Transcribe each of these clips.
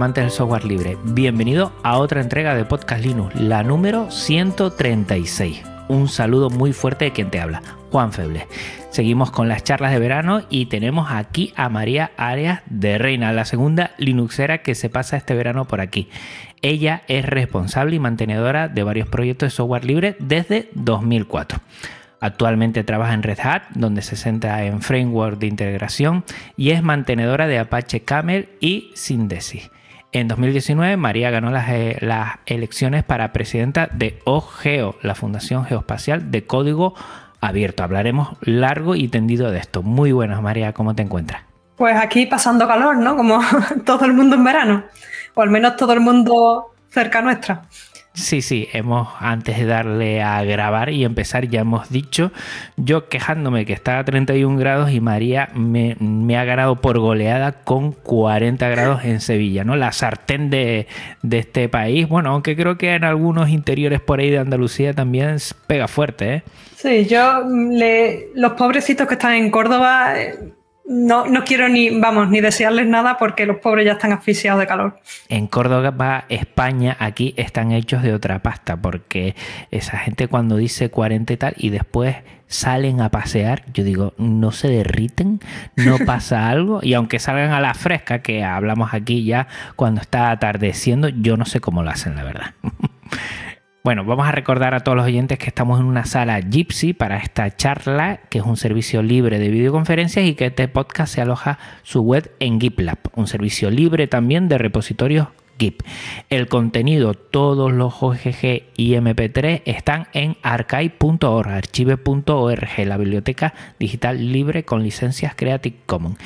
Amantes del software libre. Bienvenido a otra entrega de Podcast Linux, la número 136. Un saludo muy fuerte de quien te habla, Juan Feble. Seguimos con las charlas de verano y tenemos aquí a María Arias de Reina, la segunda Linuxera que se pasa este verano por aquí. Ella es responsable y mantenedora de varios proyectos de software libre desde 2004. Actualmente trabaja en Red Hat, donde se centra en framework de integración y es mantenedora de Apache Camel y Syndesis. En 2019, María ganó las, eh, las, elecciones para presidenta de OGEO, la Fundación Geoespacial de Código Abierto. Hablaremos largo y tendido de esto. Muy buenas, María, ¿cómo te encuentras? Pues aquí pasando calor, ¿no? Como todo el mundo en verano, o al menos todo el mundo cerca nuestra. Sí, sí, hemos antes de darle a grabar y empezar ya hemos dicho, yo quejándome que estaba a 31 grados y María me, ha ganado por goleada con 40 grados en Sevilla, ¿no? La sartén de, este país, bueno, aunque creo que en algunos interiores por ahí de Andalucía también pega fuerte, ¿eh? Sí, yo, le, los pobrecitos que están en Córdoba... Eh no, no quiero ni, vamos, ni desearles nada porque los pobres ya están asfixiados de calor. En Córdoba, España, aquí están hechos de otra pasta porque esa gente cuando dice 40 y tal y después salen a pasear, yo digo, no se derriten, no pasa algo y aunque salgan a la fresca, que hablamos aquí ya cuando está atardeciendo, yo no sé cómo lo hacen, la verdad. Bueno, vamos a recordar a todos los oyentes que estamos en una sala Gypsy para esta charla, que es un servicio libre de videoconferencias y que este podcast se aloja su web en GitLab, un servicio libre también de repositorios El contenido, todos los OGG y MP3 están en archive.org, archive.org, la biblioteca digital libre con licencias Creative Commons.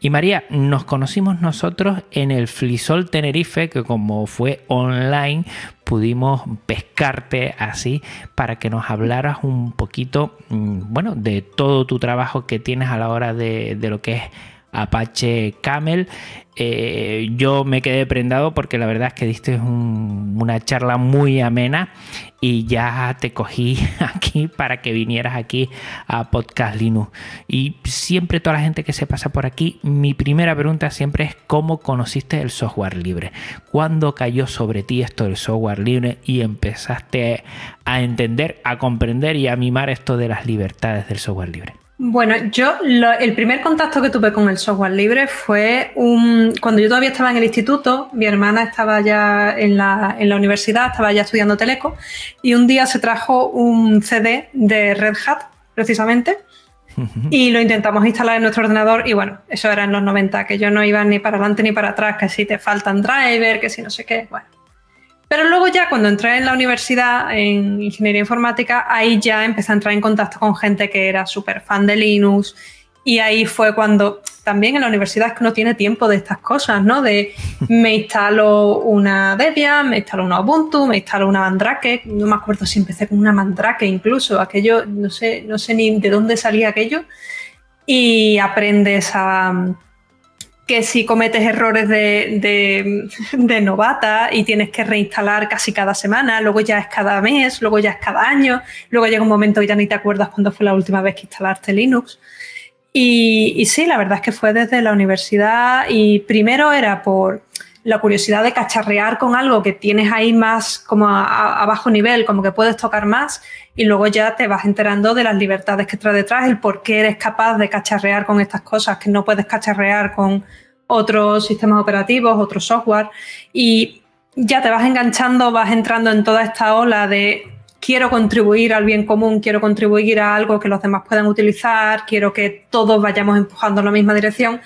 Y María, nos conocimos nosotros en el Flisol Tenerife, que como fue online, pudimos pescarte así para que nos hablaras un poquito, mm, bueno, de todo tu trabajo que tienes a la hora de, de lo que es Apache Camel. Eh, yo me quedé prendado porque la verdad es que diste un, una charla muy amena y ya te cogí aquí para que vinieras aquí a Podcast Linux. Y siempre toda la gente que se pasa por aquí, mi primera pregunta siempre es cómo conociste el software libre. ¿Cuándo cayó sobre ti esto del software libre y empezaste a entender, a comprender y a mimar esto de las libertades del software libre? Bueno, yo lo, el primer contacto que tuve con el software libre fue un, cuando yo todavía estaba en el instituto, mi hermana estaba ya en la, en la universidad, estaba ya estudiando teleco, y un día se trajo un CD de Red Hat, precisamente, y lo intentamos instalar en nuestro ordenador y bueno, eso era en los 90, que yo no iba ni para adelante ni para atrás, que si te faltan driver, que si no sé qué, bueno. Pero luego ya cuando entré en la universidad en ingeniería informática, ahí ya empecé a entrar en contacto con gente que era súper fan de Linux. Y ahí fue cuando también en la universidad es que uno tiene tiempo de estas cosas, ¿no? De me instalo una Debian, me instalo una Ubuntu, me instalo una Mandrake, no me acuerdo si empecé con una Mandrake incluso, aquello, no sé, no sé ni de dónde salía aquello. Y aprendes a que si cometes errores de, novata y tienes que reinstalar casi cada semana, luego ya es cada mes, luego ya es cada año, luego llega un momento y ya ni te acuerdas cuándo fue la última vez que instalaste Linux. Y, y sí, la verdad es que fue desde la universidad y primero era por la curiosidad de cacharrear con algo que tienes ahí más como a, bajo nivel, como que puedes tocar más, y luego ya te vas enterando de las libertades que trae detrás, el por qué eres capaz de cacharrear con estas cosas que no puedes cacharrear con otros sistemas operativos, otro software, y ya te vas enganchando, vas entrando en toda esta ola de quiero contribuir al bien común, quiero contribuir a algo que los demás puedan utilizar, quiero que todos vayamos empujando en la misma dirección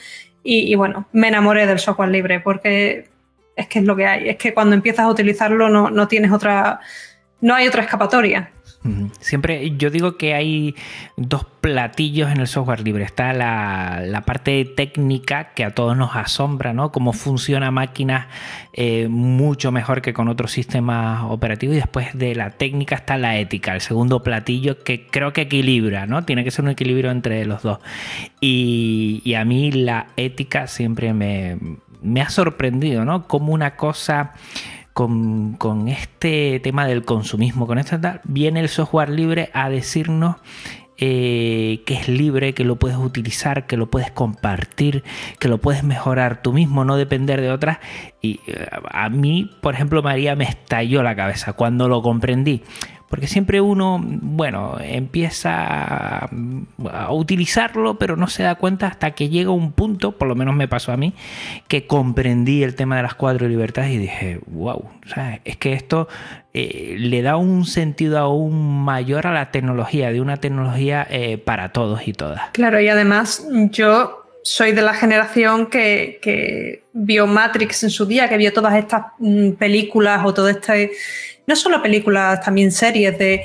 y, bueno, me enamoré del software libre porque es que es lo que hay. Es que cuando empiezas a utilizarlo no, no tienes otra, no hay otra escapatoria. Siempre yo digo que hay dos platillos en el software libre. Está la, parte técnica que a todos nos asombra, ¿no? Cómo funciona máquinas eh, mucho mejor que con otros sistemas operativos. Y después de la técnica está la ética, el segundo platillo que creo que equilibra, ¿no? Tiene que ser un equilibrio entre los dos. Y, y a mí la ética siempre me, me ha sorprendido, ¿no? Como una cosa con, este tema del consumismo, con esta tal, viene el software libre a decirnos eh, que es libre, que lo puedes utilizar, que lo puedes compartir, que lo puedes mejorar tú mismo, no depender de otras. Y eh, a mí, por ejemplo, María me estalló la cabeza cuando lo comprendí. Porque siempre uno, bueno, empieza a utilizarlo, pero no se da cuenta hasta que llega un punto, por lo menos me pasó a mí, que comprendí el tema de las cuatro libertades y dije, wow, es que esto eh, le da un sentido aún mayor a la tecnología, de una tecnología eh, para todos y todas. Claro, y además yo soy de la generación que, vio Matrix en su día, que vio todas estas mm, películas o todo este no solo películas, también series de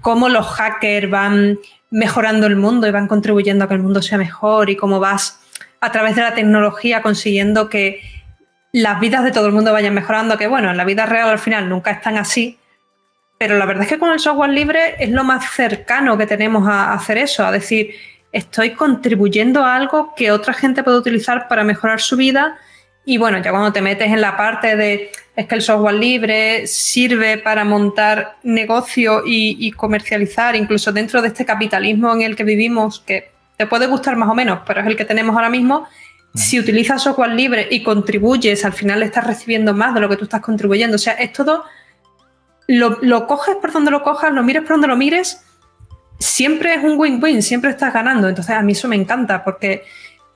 cómo los hackers van mejorando el mundo y van contribuyendo a que el mundo sea mejor y cómo vas a través de la tecnología consiguiendo que las vidas de todo el mundo vayan mejorando, que bueno, en la vida real al final nunca están así, pero la verdad es que con el software libre es lo más cercano que tenemos a hacer eso, a decir, estoy contribuyendo a algo que otra gente puede utilizar para mejorar su vida y bueno, ya cuando te metes en la parte de es que el software libre sirve para montar negocio y, comercializar, incluso dentro de este capitalismo en el que vivimos, que te puede gustar más o menos, pero es el que tenemos ahora mismo. Si utilizas software libre y contribuyes, al final estás recibiendo más de lo que tú estás contribuyendo. O sea, es todo. Lo, lo coges por donde lo cojas, lo mires por donde lo mires, siempre es un win-win, siempre estás ganando. Entonces, a mí eso me encanta porque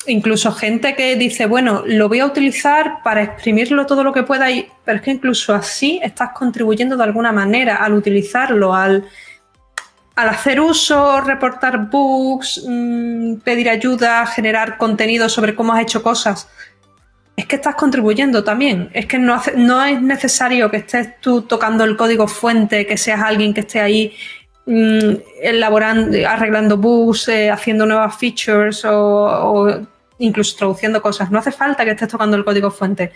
incluso gente que dice, bueno, lo voy a utilizar para exprimirlo todo lo que pueda, y, pero es que incluso así estás contribuyendo de alguna manera al utilizarlo, al, al hacer uso, reportar bugs, mm, pedir ayuda, generar contenido sobre cómo has hecho cosas. Es que estás contribuyendo también. Es que no, no es necesario que estés tú tocando el código fuente, que seas alguien que esté ahí mm, elaborando, arreglando bugs, eh, haciendo nuevas features o incluso traduciendo cosas. No hace falta que estés tocando el código fuente.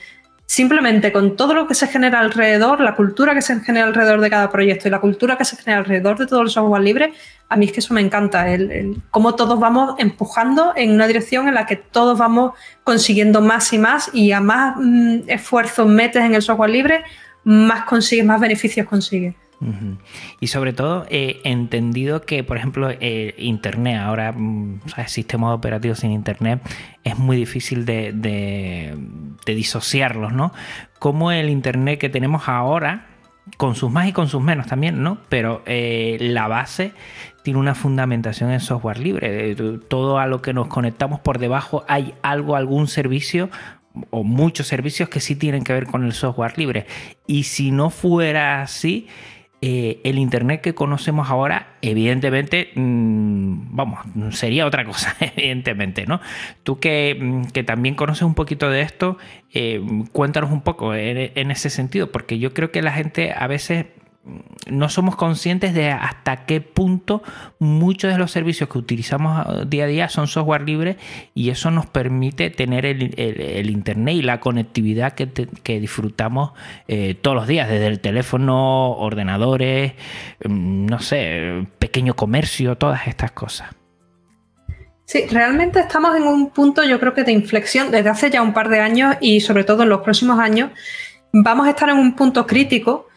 Simplemente con todo lo que se genera alrededor, la cultura que se genera alrededor de cada proyecto y la cultura que se genera alrededor de todo el software libre, a mí es que eso me encanta, el, cómo todos vamos empujando en una dirección en la que todos vamos consiguiendo más y más y a más mm, esfuerzo metes en el software libre, más consigues, más beneficios consigues. Y sobre todo, he entendido que, por ejemplo, eh, Internet, ahora, mm, sistemas operativos sin Internet, es muy difícil de, disociarlos, ¿no? Como el Internet que tenemos ahora, con sus más y con sus menos también, ¿no? Pero eh, la base tiene una fundamentación en software libre. Todo a lo que nos conectamos por debajo hay algo, algún servicio o muchos servicios que sí tienen que ver con el software libre. Y si no fuera así, eh, el Internet que conocemos ahora, evidentemente, mm, vamos, sería otra cosa, evidentemente, ¿no? Tú que, mm, que también conoces un poquito de esto, eh, cuéntanos un poco en, ese sentido, porque yo creo que la gente a veces no somos conscientes de hasta qué punto muchos de los servicios que utilizamos ah, día a día son software libre y eso nos permite tener el, internet y la conectividad que, disfrutamos eh, todos los días, desde el teléfono, ordenadores, mm, no sé, pequeño comercio, todas estas cosas. Sí, realmente estamos en un punto, yo creo que de inflexión desde hace ya un par de años y sobre todo en los próximos años, vamos a estar en un punto crítico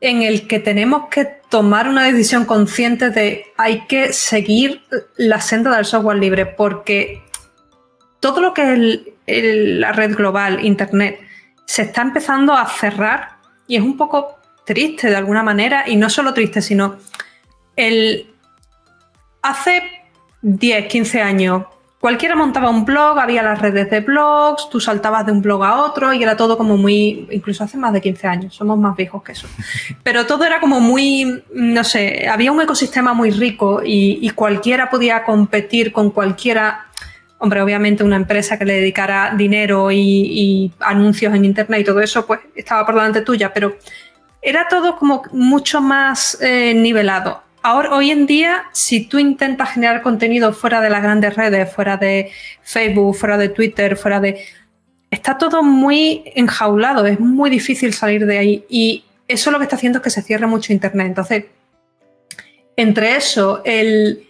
en el que tenemos que tomar una decisión consciente de hay que seguir la senda del software libre porque todo lo que es la red global, Internet, se está empezando a cerrar y es un poco triste de alguna manera y no solo triste, sino el hace 10, 15 años Cualquiera montaba un blog, había las redes de blogs, tú saltabas de un blog a otro y era todo como muy, incluso hace más de 15 años, somos más viejos que eso. Pero todo era como muy, no sé, había un ecosistema muy rico y, cualquiera podía competir con cualquiera. Hombre, obviamente una empresa que le dedicara dinero y, anuncios en internet y todo eso, pues estaba por delante tuya, pero era todo como mucho más eh, nivelado. Ahora, hoy en día, si tú intentas generar contenido fuera de las grandes redes, fuera de Facebook, fuera de Twitter, fuera de... Está todo muy enjaulado, es muy difícil salir de ahí. Y eso lo que está haciendo es que se cierre mucho Internet. Entonces, entre eso, el...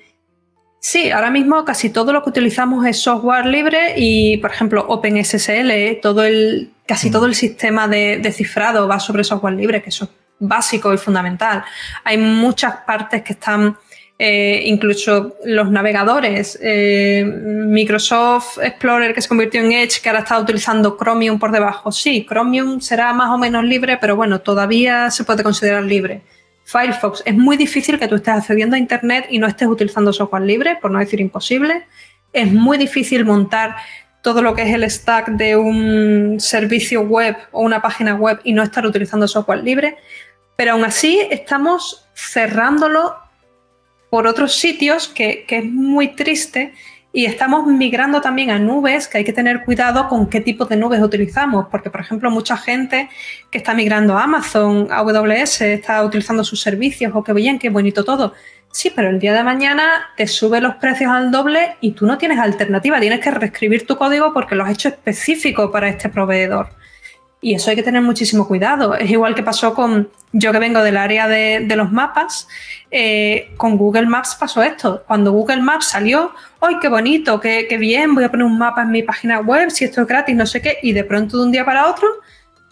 Sí, ahora mismo casi todo lo que utilizamos es software libre y, por ejemplo, OpenSSL, todo el, casi todo el sistema de, de cifrado va sobre software libre, que eso es básico y fundamental. Hay muchas partes que están, eh, incluso los navegadores, eh, Microsoft Explorer que se convirtió en Edge, que ahora está utilizando Chromium por debajo. Sí, Chromium será más o menos libre, pero bueno, todavía se puede considerar libre. Firefox, es muy difícil que tú estés accediendo a Internet y no estés utilizando software libre, por no decir imposible. Es muy difícil montar todo lo que es el stack de un servicio web o una página web y no estar utilizando software libre. Pero aún así estamos cerrándolo por otros sitios, que, es muy triste, y estamos migrando también a nubes, que hay que tener cuidado con qué tipo de nubes utilizamos, porque por ejemplo mucha gente que está migrando a Amazon, a AWS, está utilizando sus servicios, o qué bien, qué bonito todo. Sí, pero el día de mañana te sube los precios al doble y tú no tienes alternativa, tienes que reescribir tu código porque lo has hecho específico para este proveedor. Y eso hay que tener muchísimo cuidado. Es igual que pasó con, yo que vengo del área de, los mapas, eh, con Google Maps pasó esto. Cuando Google Maps salió, ¡ay, qué bonito, qué, qué, bien! Voy a poner un mapa en mi página web, si esto es gratis, no sé qué. Y de pronto, de un día para otro,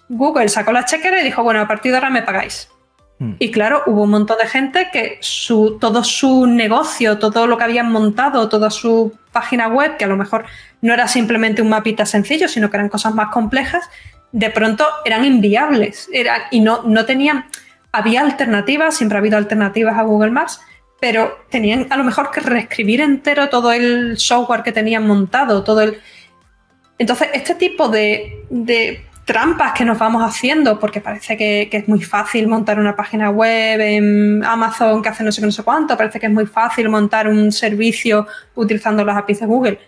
Google sacó la chequera y dijo, bueno, a partir de ahora me pagáis. Hmm. Y claro, hubo un montón de gente que su, todo su negocio, todo lo que habían montado, toda su página web, que a lo mejor no era simplemente un mapita sencillo, sino que eran cosas más complejas, de pronto eran inviables y no, no tenían, había alternativas, siempre ha habido alternativas a Google Maps, pero tenían a lo mejor que reescribir entero todo el software que tenían montado, todo el... Entonces, este tipo de, de trampas que nos vamos haciendo, porque parece que, que, es muy fácil montar una página web en Amazon que hace no sé qué, no sé cuánto, parece que es muy fácil montar un servicio utilizando las APIs de Google.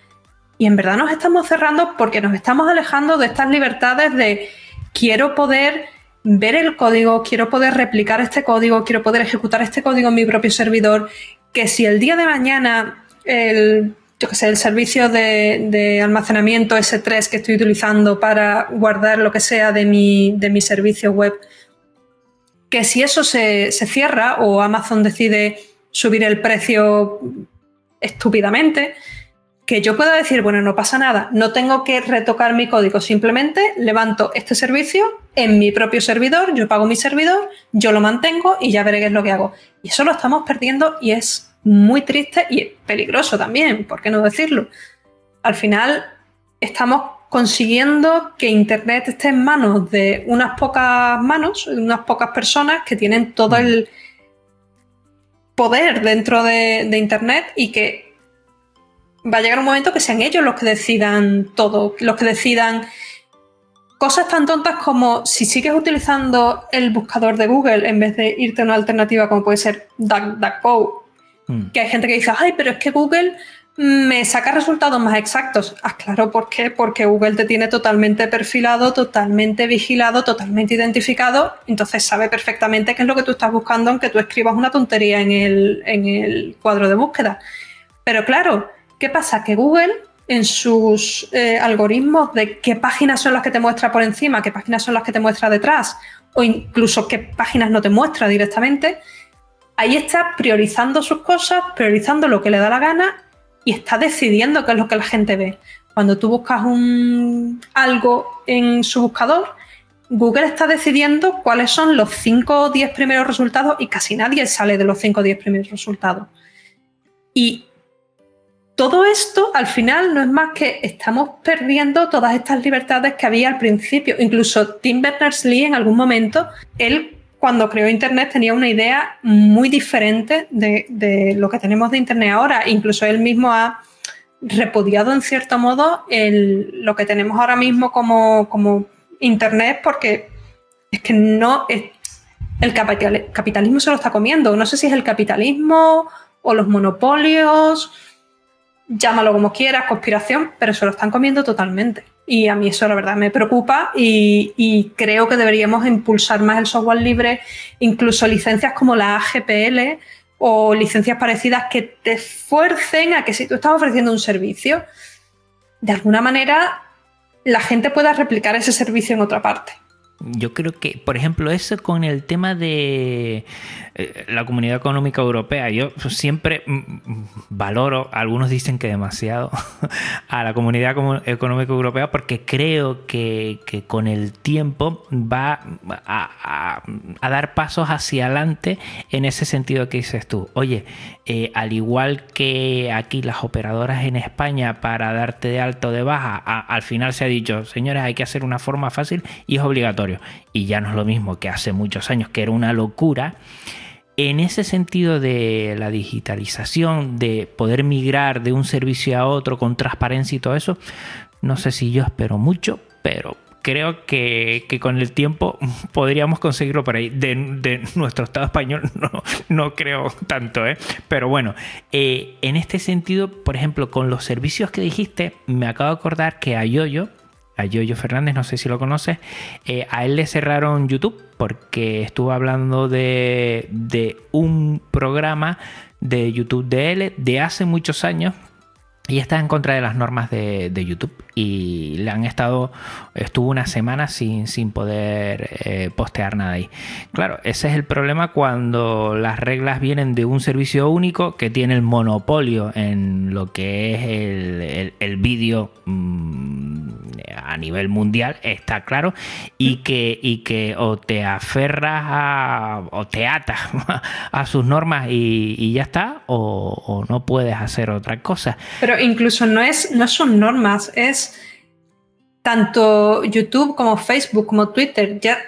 Y en verdad nos estamos cerrando porque nos estamos alejando de estas libertades de quiero poder ver el código, quiero poder replicar este código, quiero poder ejecutar este código en mi propio servidor, que si el día de mañana el, yo sé, el servicio de, almacenamiento S3 que estoy utilizando para guardar lo que sea de mi, de mi servicio web, que si eso se, se cierra o Amazon decide subir el precio estúpidamente, que yo pueda decir, bueno, no pasa nada, no tengo que retocar mi código, simplemente levanto este servicio en mi propio servidor, yo pago mi servidor, yo lo mantengo y ya veré qué es lo que hago. Y eso lo estamos perdiendo y es muy triste y peligroso también, ¿por qué no decirlo? Al final estamos consiguiendo que Internet esté en manos de unas pocas manos, unas pocas personas que tienen todo mm. el poder dentro de, de Internet y que va a llegar un momento que sean ellos los que decidan todo, los que decidan cosas tan tontas como si sigues utilizando el buscador de Google en vez de irte a una alternativa como puede ser DuckDuckGo, hmm. que hay gente que dice, ay, pero es que Google me saca resultados más exactos. Ah, claro, ¿por qué? Porque Google te tiene totalmente perfilado, totalmente vigilado, totalmente identificado, entonces sabe perfectamente qué es lo que tú estás buscando aunque tú escribas una tontería en el, en el cuadro de búsqueda. Pero claro, ¿Qué pasa? Que Google en sus eh, algoritmos de qué páginas son las que te muestra por encima, qué páginas son las que te muestra detrás, o incluso qué páginas no te muestra directamente, ahí está priorizando sus cosas, priorizando lo que le da la gana y está decidiendo qué es lo que la gente ve. Cuando tú buscas un, algo en su buscador, Google está decidiendo cuáles son los 5 o 10 primeros resultados y casi nadie sale de los 5 o 10 primeros resultados. Y todo esto al final no es más que estamos perdiendo todas estas libertades que había al principio. Incluso Tim Berners-Lee en algún momento, él cuando creó Internet tenía una idea muy diferente de, lo que tenemos de Internet ahora. Incluso él mismo ha repudiado en cierto modo lo que tenemos ahora mismo como, como Internet porque es que no... El capitalismo se lo está comiendo. No sé si es el capitalismo o los monopolios llámalo como quieras, conspiración, pero se lo están comiendo totalmente. Y a mí eso la verdad me preocupa y, creo que deberíamos impulsar más el software libre, incluso licencias como la AGPL, o licencias parecidas que te fuercen a que si tú estás ofreciendo un servicio, de alguna manera la gente pueda replicar ese servicio en otra parte. Yo creo que, por ejemplo, eso con el tema de eh, la Comunidad Económica Europea, yo siempre valoro, algunos dicen que demasiado, a la Comunidad Económica Europea porque creo que, con el tiempo va a, dar pasos hacia adelante en ese sentido que dices tú. Oye, eh, al igual que aquí las operadoras en España para darte de alto o de baja, al final se ha dicho, señores, hay que hacer una forma fácil y es obligatorio. Y ya no es lo mismo que hace muchos años, que era una locura. En ese sentido de la digitalización, de poder migrar de un servicio a otro con transparencia y todo eso, no sé si yo espero mucho, pero creo que, con el tiempo podríamos conseguirlo por ahí. De, nuestro Estado español no, no creo tanto, ¿eh? Pero bueno, eh, en este sentido, por ejemplo, con los servicios que dijiste, me acabo de acordar que a Yoyo, a Yoyo Fernández, no sé si lo conoces, eh, a él le cerraron YouTube porque estuvo hablando de, de un programa de YouTube de él de hace muchos años y está en contra de las normas de, YouTube y le han estado, estuvo una semana sin, sin poder eh, postear nada ahí. Claro, ese es el problema cuando las reglas vienen de un servicio único que tiene el monopolio en lo que es el, vídeo mm, a nivel mundial, está claro, y que, y que o te aferras a, o te atas a sus normas y, ya está, o, o, no puedes hacer otra cosa. Pero incluso no, es, no son normas, es tanto YouTube como Facebook como Twitter. Ya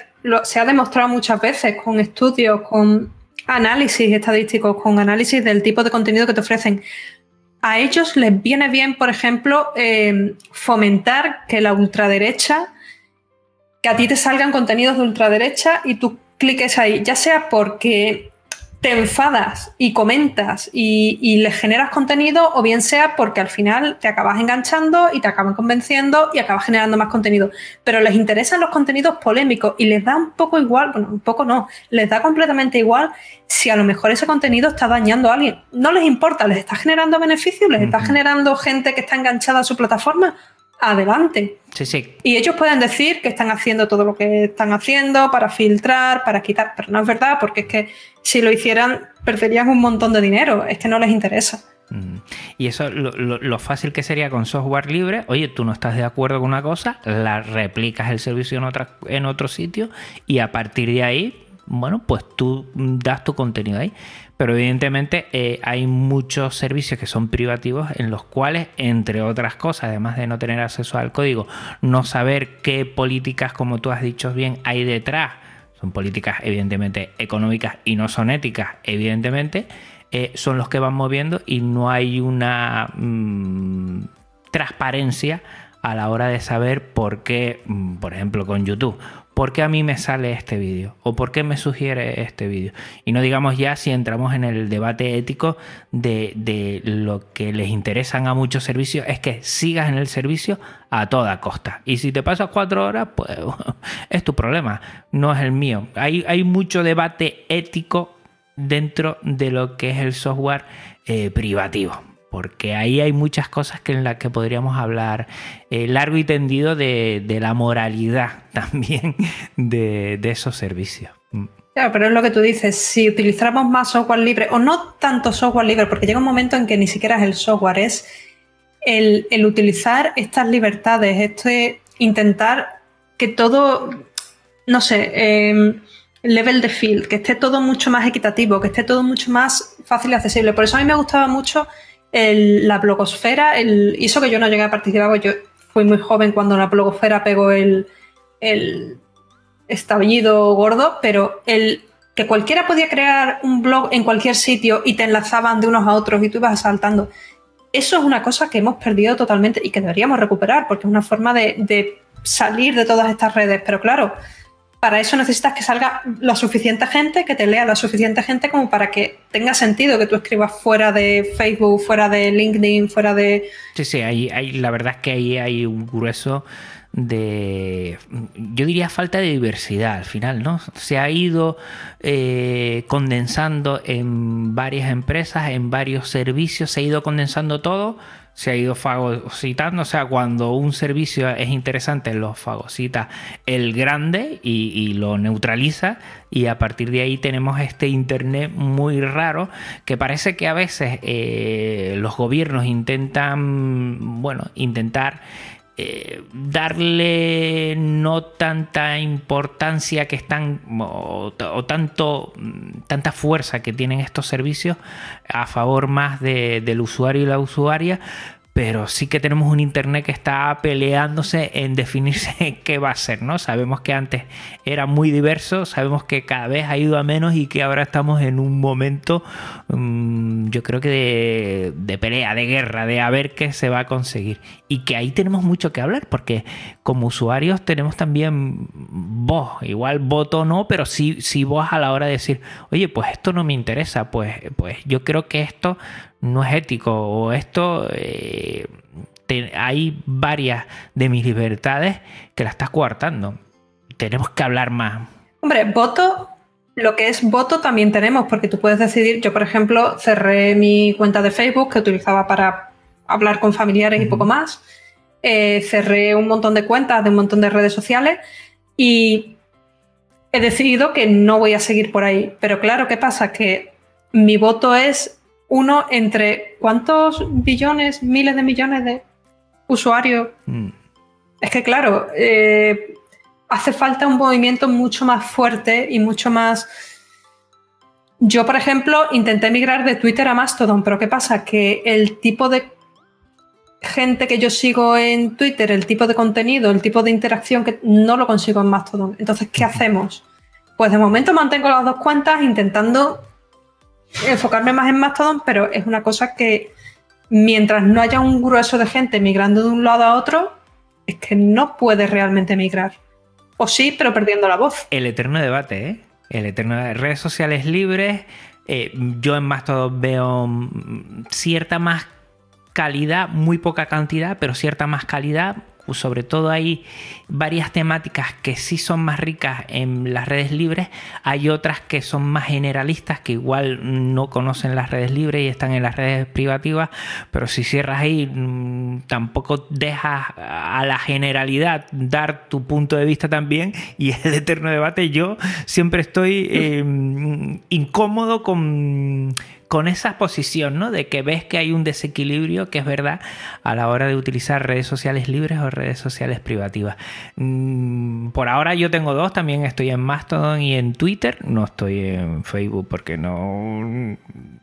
se ha demostrado muchas veces con estudios, con análisis estadísticos, con análisis del tipo de contenido que te ofrecen. A ellos les viene bien, por ejemplo, eh, fomentar que la ultraderecha, que a ti te salgan contenidos de ultraderecha y tú cliques ahí, ya sea porque te enfadas y comentas y, le generas contenido, o bien sea porque al final te acabas enganchando y te acaban convenciendo y acabas generando más contenido. Pero les interesan los contenidos polémicos y les da un poco igual, bueno, un poco no, les da completamente igual si a lo mejor ese contenido está dañando a alguien. No les importa, les está generando beneficios, les está generando gente que está enganchada a su plataforma adelante. Sí, sí. Y ellos pueden decir que están haciendo todo lo que están haciendo para filtrar, para quitar, pero no es verdad, porque es que si lo hicieran perderían un montón de dinero, es que no les interesa. Mm. Y eso, lo, fácil que sería con software libre, oye, tú no estás de acuerdo con una cosa, la replicas el servicio en, otra, en otro sitio y a partir de ahí, bueno, pues tú das tu contenido ahí. Pero evidentemente eh, hay muchos servicios que son privativos en los cuales, entre otras cosas, además de no tener acceso al código, no saber qué políticas, como tú has dicho bien, hay detrás, son políticas evidentemente económicas y no son éticas, evidentemente, eh, son los que van moviendo y no hay una mm, transparencia a la hora de saber por qué, mm, por ejemplo, con YouTube ¿por qué a mí me sale este vídeo? ¿O por qué me sugiere este vídeo? Y no digamos ya si entramos en el debate ético de, lo que les interesan a muchos servicios, es que sigas en el servicio a toda costa. Y si te pasas cuatro horas, pues es tu problema, no es el mío. Hay, hay mucho debate ético dentro de lo que es el software eh, privativo porque ahí hay muchas cosas que en las que podríamos hablar eh, largo y tendido de, la moralidad también de, esos servicios. Mm. Claro, pero es lo que tú dices, si utilizáramos más software libre, o no tanto software libre, porque llega un momento en que ni siquiera es el software, es el, utilizar estas libertades, este intentar que todo, no sé, em, level de field, que esté todo mucho más equitativo, que esté todo mucho más fácil y accesible. Por eso a mí me gustaba mucho la blogosfera, el, hizo que yo no llegué a participar, porque yo fui muy joven cuando la blogosfera pegó el, el estallido gordo, pero el que cualquiera podía crear un blog en cualquier sitio y te enlazaban de unos a otros y tú ibas saltando. Eso es una cosa que hemos perdido totalmente y que deberíamos recuperar porque es una forma de salir de todas estas redes. Pero claro, para eso necesitas que salga la suficiente gente, que te lea la suficiente gente como para que tenga sentido que tú escribas fuera de Facebook, fuera de LinkedIn, fuera de... Sí, sí, hay, la verdad es que ahí hay un grueso de, yo diría falta de diversidad al final, ¿no? Se ha ido eh, condensando en varias empresas, en varios servicios, se ha ido condensando todo se ha ido fagocitando. O sea, cuando un servicio es interesante, lo fagocita el grande y, lo neutraliza. Y a partir de ahí tenemos este Internet muy raro que parece que a veces eh, los gobiernos intentan, bueno, intentar eh, darle no tanta importancia que están o, tanto tanta fuerza que tienen estos servicios a favor más del usuario y la usuaria pero sí que tenemos un Internet que está peleándose en definirse qué va a ser, ¿no? Sabemos que antes era muy diverso, sabemos que cada vez ha ido a menos y que ahora estamos en un momento, mm, yo creo que de, pelea, de guerra, de a ver qué se va a conseguir. Y que ahí tenemos mucho que hablar, porque como usuarios tenemos también voz, igual voto no, pero sí, sí voz a la hora de decir, oye, pues esto no me interesa, pues, pues yo creo que esto no es ético o esto eh, hay varias de mis libertades que la estás coartando. Tenemos que hablar más. Hombre, voto, lo que es voto también tenemos, porque tú puedes decidir, yo por ejemplo cerré mi cuenta de Facebook que utilizaba para hablar con familiares y poco más, eh, cerré un montón de cuentas de un montón de redes sociales y he decidido que no voy a seguir por ahí. Pero claro, ¿qué pasa? Que mi voto es uno entre cuántos billones, miles de millones de usuarios. Mm. Es que claro, eh, hace falta un movimiento mucho más fuerte y mucho más... Yo, por ejemplo, intenté migrar de Twitter a Mastodon, pero ¿qué pasa? Que el tipo de gente que yo sigo en Twitter, el tipo de contenido, el tipo de interacción que no lo consigo en Mastodon. Entonces, ¿qué hacemos? Pues de momento mantengo las dos cuentas intentando enfocarme más en Mastodon, pero es una cosa que mientras no haya un grueso de gente migrando de un lado a otro, es que no puedes realmente migrar. O sí, pero perdiendo la voz. El eterno debate, ¿eh? El eterno de redes sociales libres. Eh, yo en Mastodon veo mm, cierta más calidad, muy poca cantidad, pero cierta más calidad sobre todo hay varias temáticas que sí son más ricas en las redes libres, hay otras que son más generalistas que igual no conocen las redes libres y están en las redes privativas, pero si cierras ahí mm, tampoco dejas a la generalidad dar tu punto de vista también y el eterno debate. Yo siempre estoy em, incómodo con con esa posición, ¿no? De que ves que hay un desequilibrio, que es verdad, a la hora de utilizar redes sociales libres o redes sociales privativas. Mm, por ahora yo tengo dos, también estoy en Mastodon y en Twitter, no estoy en Facebook porque no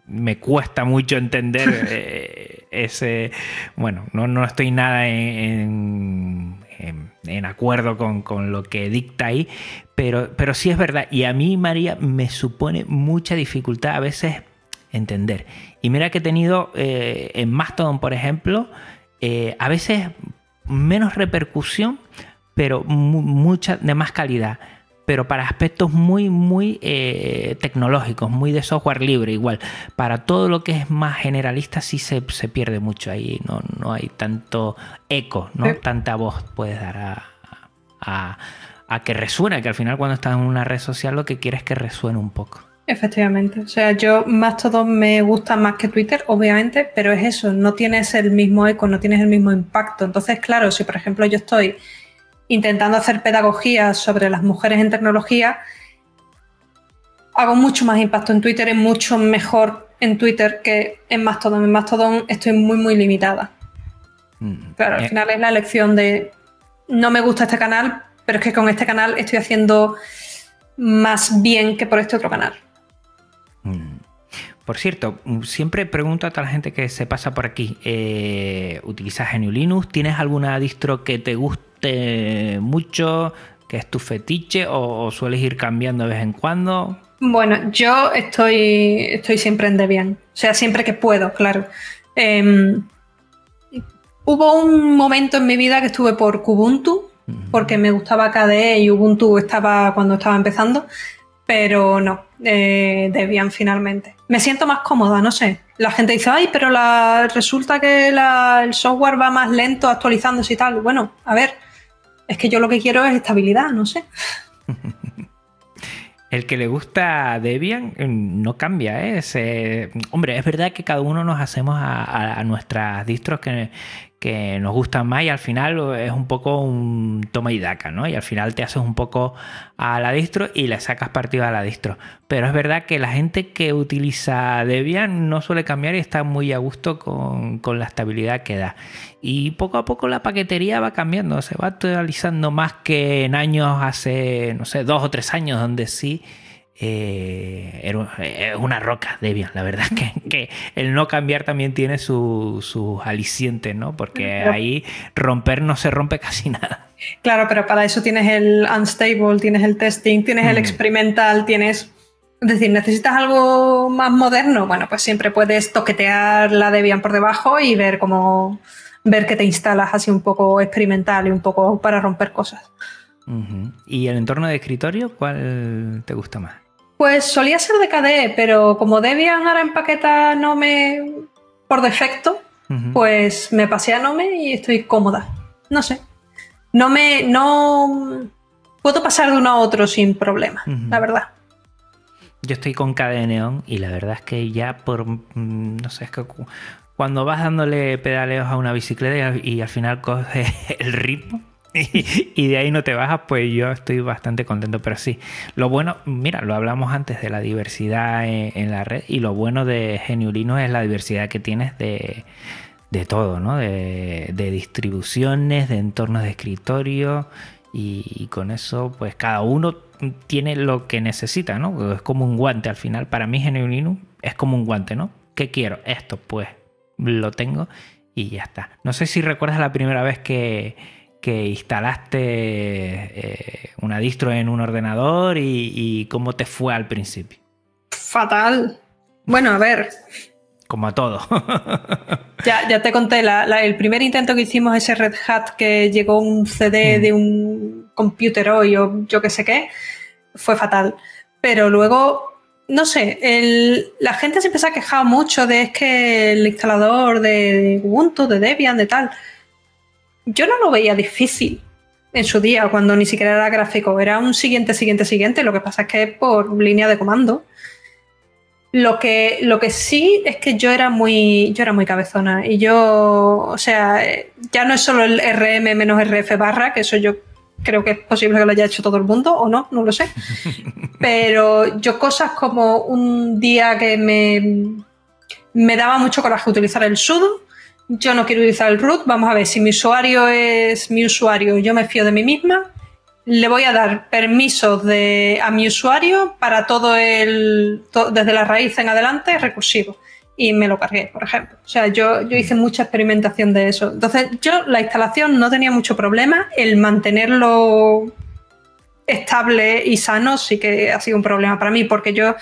me cuesta mucho entender eh, ese, bueno, no, no estoy nada en, acuerdo con, con, lo que dicta ahí, pero, pero sí es verdad. Y a mí, María, me supone mucha dificultad a veces entender. Y mira que he tenido eh, en Mastodon, por ejemplo, eh, a veces menos repercusión, pero mucha de más calidad. Pero para aspectos muy, muy eh, tecnológicos, muy de software libre, igual. Para todo lo que es más generalista, sí se, pierde mucho ahí. No, no hay tanto eco, ¿no? Tanta voz puedes dar a, a, a que resuene, que al final cuando estás en una red social lo que quieres es que resuene un poco. Efectivamente. O sea, yo más todo me gusta más que Twitter, obviamente, pero es eso, no tienes el mismo eco, no tienes el mismo impacto. Entonces, claro, si por ejemplo yo estoy intentando hacer pedagogía sobre las mujeres en tecnología, hago mucho más impacto en Twitter, es mucho mejor en Twitter que en Mastodon. En Mastodon estoy muy, muy limitada. Mm, claro, al eh. final es la elección de no me gusta este canal, pero es que con este canal estoy haciendo más bien que por este otro canal. Por cierto, siempre pregunto a toda la gente que se pasa por aquí, eh, ¿utilizas GNU Linux? ¿Tienes alguna distro que te guste mucho, que es tu fetiche o, sueles ir cambiando de vez en cuando? Bueno, yo estoy, estoy siempre en Debian, o sea, siempre que puedo, claro. Em, hubo un momento en mi vida que estuve por Kubuntu, porque me gustaba KDE y Ubuntu estaba cuando estaba empezando, pero no, eh, Debian finalmente. Me siento más cómoda, no sé. La gente dice, ay, pero la, resulta que el software va más lento actualizándose y tal. Bueno, a ver, Es que yo lo que quiero es estabilidad, no sé. El que le gusta Debian mm, no cambia, ¿eh? hombre, es verdad que cada uno nos hacemos a, nuestras distros que, que nos gustan más y al final es un poco un toma y daca, ¿no? Y al final te haces un poco a la distro y le sacas partido a la distro. Pero es verdad que la gente que utiliza Debian no suele cambiar y está muy a gusto con, la estabilidad que da. Y poco a poco la paquetería va cambiando, se va actualizando más que en años hace, no sé, dos o tres años donde sí eh, es una roca Debian. La verdad que, que el no cambiar también tiene sus su alicientes, ¿no? Porque ahí romper no se rompe casi nada. Claro, pero para eso tienes el unstable, tienes el testing, tienes el experimental, tienes... Es decir, ¿necesitas algo más moderno? Bueno, pues siempre puedes toquetear la Debian por debajo y ver cómo... ver que te instalas así un poco experimental y un poco para romper cosas. ¿Y el entorno de escritorio cuál te gusta más? Pues solía ser de KDE, pero como Debian ahora empaqueta Nome por defecto, pues me pasé a Nome y estoy cómoda. No sé. No me. No. Puedo pasar de uno a otro sin problema, la verdad. Yo estoy con KDE Neon y la verdad es que ya por. Mm, no sé, es que cuando vas dándole pedaleos a una bicicleta y al final coges el ritmo, y, de ahí no te bajas, pues yo estoy bastante contento. Pero sí, lo bueno, mira, lo hablamos antes de la diversidad en, la red y lo bueno de Geniulino es la diversidad que tienes de, todo, ¿no? De, distribuciones, de entornos de escritorio y, con eso, pues cada uno tiene lo que necesita, ¿no? Es como un guante al final. Para mí Geniulino es como un guante, ¿no? ¿Qué quiero? Esto, pues lo tengo y ya está. No sé si recuerdas la primera vez que que instalaste eh, una distro en un ordenador y, cómo te fue al principio. Fatal. Bueno, a ver. Como a todo. ya, ya te conté, el primer intento que hicimos ese Red Hat que llegó un CD mm. de un computer hoy o yo qué sé qué, fue fatal. Pero luego, no sé, la gente siempre se ha quejado mucho de es que el instalador de Ubuntu, de Debian, de tal yo no lo veía difícil en su día, cuando ni siquiera era gráfico, era un siguiente, siguiente, siguiente. Lo que pasa es que por línea de comando. Lo que, lo que sí es que yo era muy, yo era muy cabezona. Y yo, o sea, ya no es solo el RM menos RF barra, que eso yo creo que es posible que lo haya hecho todo el mundo, o no, no lo sé. Pero yo cosas como un día que me, me daba mucho coraje utilizar el sudo, yo no quiero utilizar el root, vamos a ver, si mi usuario es mi usuario, yo me fío de mí misma, le voy a dar permisos a mi usuario para todo el, desde la raíz en adelante, recursivo. Y me lo cargué, por ejemplo. O sea, yo, yo hice mucha experimentación de eso. Entonces, yo la instalación no tenía mucho problema. El mantenerlo estable y sano sí que ha sido un problema para mí, porque yo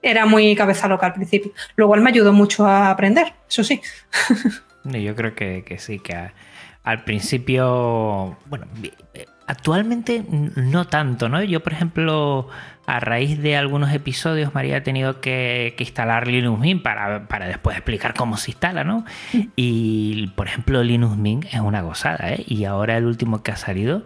era muy cabeza loca al principio. Lo cual me ayudó mucho a aprender, eso sí. Yo creo que, sí, que al principio, bueno, actualmente no tanto, ¿no? Yo, por ejemplo, a raíz de algunos episodios, María ha tenido que, instalar Linux Mint para, para, después explicar cómo se instala, ¿no? Y, por ejemplo, Linux Mint es una gozada, ¿eh? Y ahora el último que ha salido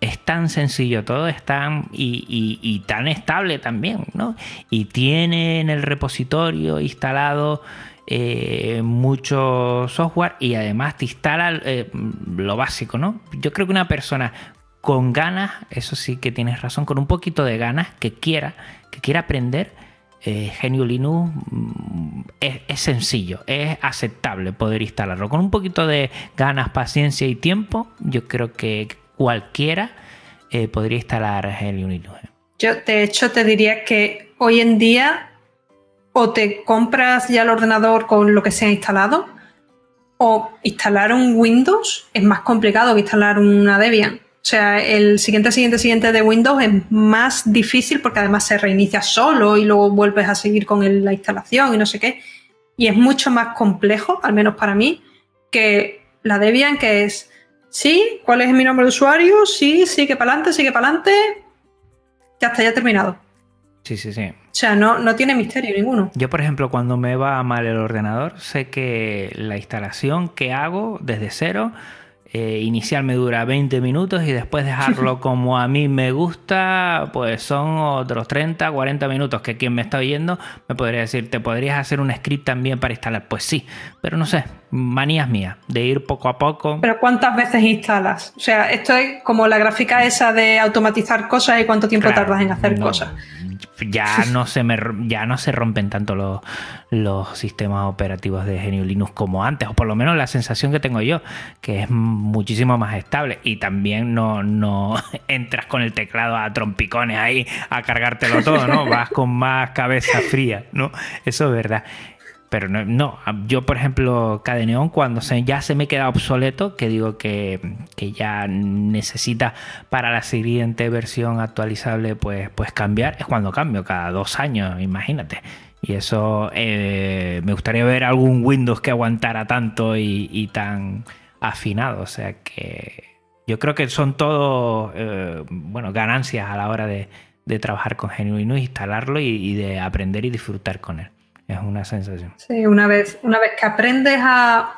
es tan sencillo todo, es tan y, y tan estable también, ¿no? Y tiene en el repositorio instalado eh, mucho software y además te instala eh, lo básico, ¿no? Yo creo que una persona con ganas, eso sí que tienes razón, con un poquito de ganas, que quiera, que quiera aprender, eh, Genio Linux mm, es, sencillo, es aceptable poder instalarlo. Con un poquito de ganas, paciencia y tiempo, yo creo que cualquiera podría instalar Genio Linux. Yo, de hecho, te diría que hoy en día o te compras ya el ordenador con lo que se ha instalado, o instalar un Windows es más complicado que instalar una Debian. O sea, el siguiente, siguiente, siguiente de Windows es más difícil porque además se reinicia solo y luego vuelves a seguir con la instalación y no sé qué. Y es mucho más complejo, al menos para mí, que la Debian, que es, sí, ¿cuál es mi nombre de usuario? Sí, sigue para adelante, sigue para adelante. Ya está, ya terminado. Sí, sí, sí. O sea, no, no tiene misterio ninguno. Yo, por ejemplo, cuando me va mal el ordenador, sé que la instalación que hago desde cero eh, inicial me dura 20 minutos y después dejarlo como a mí me gusta, pues son otros 30, 40 minutos que quien me está oyendo me podría decir, ¿te podrías hacer un script también para instalar? Pues sí, pero no sé, manías mías, de ir poco a poco. Pero ¿cuántas veces instalas? O sea, esto es como la gráfica esa de automatizar cosas y cuánto tiempo tardas en hacer cosas ya no se me ya no se rompen tanto los, los sistemas operativos de GNU Linux como antes, o por lo menos la sensación que tengo yo, que es muchísimo más estable y también no, no entras con el teclado a trompicones ahí a cargártelo todo, ¿no? Vas con más cabeza fría, ¿no? Eso es verdad. Pero no, yo por ejemplo, Cadeneon, cuando se, ya se me queda obsoleto, que digo que, ya necesita para la siguiente versión actualizable pues, pues cambiar, es cuando cambio, cada dos años, imagínate. Y eso eh, me gustaría ver algún Windows que aguantara tanto y, tan afinado. O sea que yo creo que son todo eh, bueno, ganancias a la hora de, trabajar con Genuino, instalarlo y de aprender y disfrutar con él. Es una sensación. Sí, una vez, una vez que aprendes a.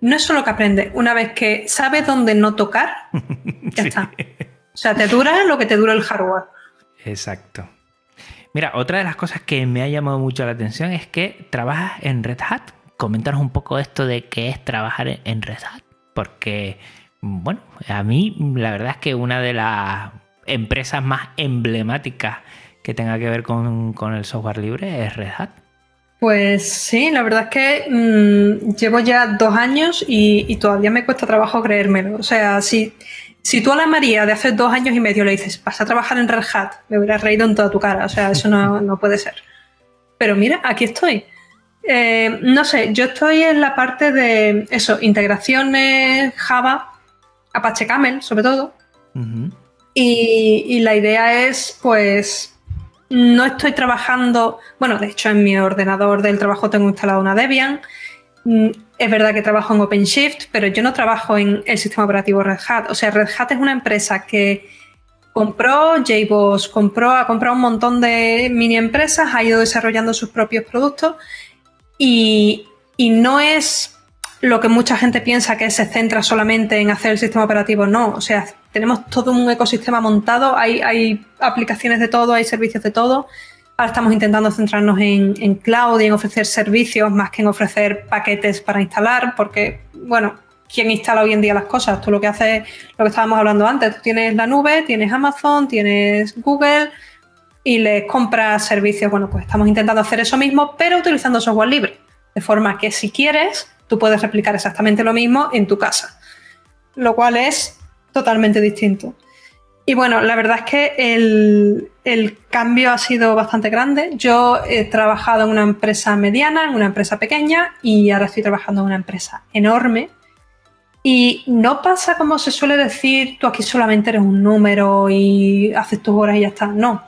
No es solo que aprendes, una vez que sabes dónde no tocar, ya está. O sea, te dura lo que te dura el hardware. Exacto. Mira, otra de las cosas que me ha llamado mucho la atención es que trabajas en Red Hat. Coméntanos un poco esto de qué es trabajar en Red Hat. Porque, bueno, a mí la verdad es que una de las empresas más emblemáticas que tenga que ver con, con el software libre es Red Hat. Pues sí, la verdad es que mm, llevo ya dos años y, todavía me cuesta trabajo creérmelo. O sea, si, si tú a la María de hace dos años y medio le dices, vas a trabajar en Red Hat, me hubieras reído en toda tu cara. O sea, eso no, puede ser. Pero mira, aquí estoy. Eh, no sé, yo estoy en la parte de eso, integraciones, Java, Apache Camel, sobre todo. y, y la idea es, pues, no estoy trabajando, bueno, de hecho en mi ordenador del trabajo tengo instalado una Debian. Mm, es verdad que trabajo en OpenShift, pero yo no trabajo en el sistema operativo Red Hat. O sea, Red Hat es una empresa que compró JBoss, compró, ha comprado un montón de mini empresas, ha ido desarrollando sus propios productos y, y no es lo que mucha gente piensa que se centra solamente en hacer el sistema operativo, no. O sea, tenemos todo un ecosistema montado, hay, hay aplicaciones de todo, hay servicios de todo. Ahora estamos intentando centrarnos en, cloud y en ofrecer servicios más que en ofrecer paquetes para instalar, porque, bueno, ¿quién instala hoy en día las cosas? Tú lo que haces, lo que estábamos hablando antes, tú tienes la nube, tienes Amazon, tienes Google y les compras servicios. Bueno, pues estamos intentando hacer eso mismo, pero utilizando software libre. De forma que si quieres, tú puedes replicar exactamente lo mismo en tu casa, lo cual es totalmente distinto. Y bueno, la verdad es que el, cambio ha sido bastante grande. Yo he trabajado en una empresa mediana, en una empresa pequeña y ahora estoy trabajando en una empresa enorme. Y no pasa como se suele decir, tú aquí solamente eres un número y haces tus horas y ya está. No.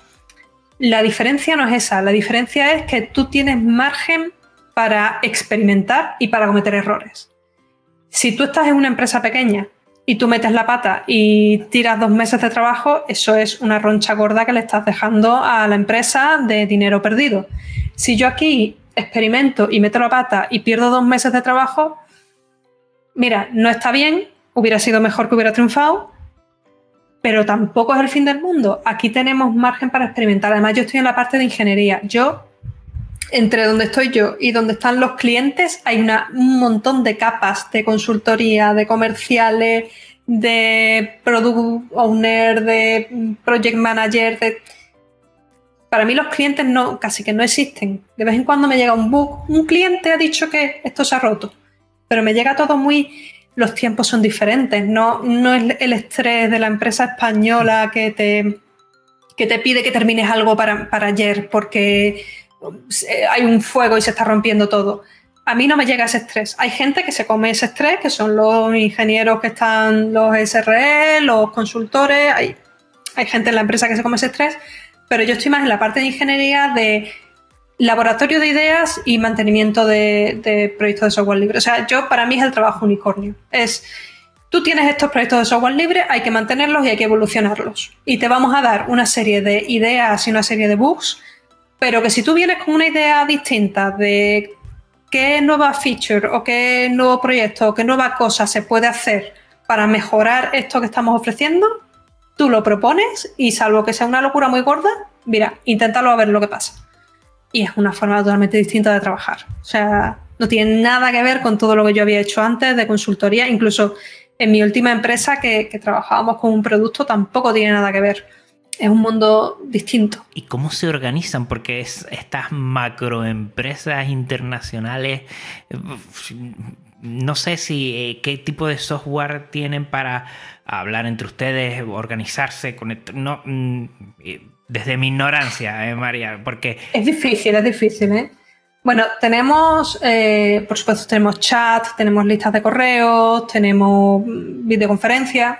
La diferencia no es esa. La diferencia es que tú tienes margen para experimentar y para cometer errores. Si tú estás en una empresa pequeña y tú metes la pata y tiras dos meses de trabajo, eso es una roncha gorda que le estás dejando a la empresa de dinero perdido. Si yo aquí experimento y meto la pata y pierdo dos meses de trabajo, mira, no está bien, hubiera sido mejor que hubiera triunfado, pero tampoco es el fin del mundo. Aquí tenemos margen para experimentar. Además, yo estoy en la parte de ingeniería. Yo entre donde estoy yo y donde están los clientes hay una, un montón de capas de consultoría, de comerciales, de product owner, de project manager. De... Para mí los clientes no, casi que no existen. De vez en cuando me llega un bug. Un cliente ha dicho que esto se ha roto, pero me llega todo muy... Los tiempos son diferentes, no, no es el estrés de la empresa española que te, que te pide que termines algo para, para ayer porque hay un fuego y se está rompiendo todo. A mí no me llega ese estrés. Hay gente que se come ese estrés, que son los ingenieros que están, los SRE, los consultores, hay, hay gente en la empresa que se come ese estrés, pero yo estoy más en la parte de ingeniería de laboratorio de ideas y mantenimiento de, de, proyectos de software libre. O sea, yo para mí es el trabajo unicornio. Es, tú tienes estos proyectos de software libre, hay que mantenerlos y hay que evolucionarlos. Y te vamos a dar una serie de ideas y una serie de bugs pero que si tú vienes con una idea distinta de qué nueva feature o qué nuevo proyecto o qué nueva cosa se puede hacer para mejorar esto que estamos ofreciendo, tú lo propones y salvo que sea una locura muy gorda, mira, inténtalo a ver lo que pasa. Y es una forma totalmente distinta de trabajar. O sea, no tiene nada que ver con todo lo que yo había hecho antes de consultoría. Incluso en mi última empresa que, trabajábamos con un producto tampoco tiene nada que ver. Es un mundo distinto. ¿Y cómo se organizan? Porque es, estas macroempresas internacionales, no sé si eh, qué tipo de software tienen para hablar entre ustedes, organizarse, conectar. No, mm, desde mi ignorancia, eh, María, porque... Es difícil, es difícil, ¿eh? Bueno, tenemos, eh, por supuesto, tenemos chat, tenemos listas de correos, tenemos videoconferencias,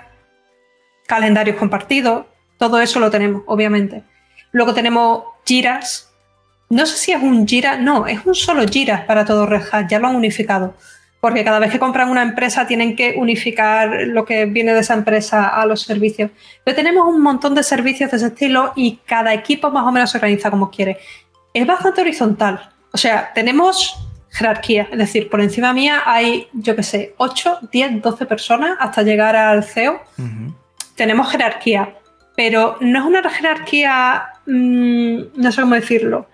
calendarios compartidos, todo eso lo tenemos, obviamente. Luego tenemos giras. No sé si es un gira, no, es un solo gira para todo Red Hat, ya lo han unificado. Porque cada vez que compran una empresa tienen que unificar lo que viene de esa empresa a los servicios. Pero tenemos un montón de servicios de ese estilo y cada equipo más o menos se organiza como quiere. Es bastante horizontal. O sea, tenemos jerarquía, es decir, por encima mía hay, yo qué sé, 8, 10, 12 personas hasta llegar al CEO. Tenemos jerarquía, pero no es una jerarquía, mm, no sé cómo decirlo,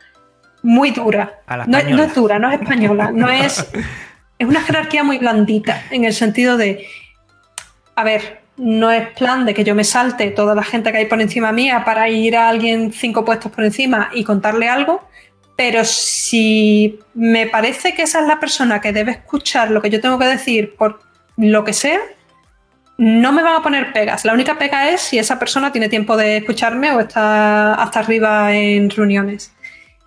muy dura. No, no, es dura, no es española, no es... Es una jerarquía muy blandita, en el sentido de, a ver, no es plan de que yo me salte toda la gente que hay por encima mía para ir a alguien cinco puestos por encima y contarle algo, pero si me parece que esa es la persona que debe escuchar lo que yo tengo que decir por lo que sea, no me van a poner pegas. La única pega es si esa persona tiene tiempo de escucharme o está hasta arriba en reuniones.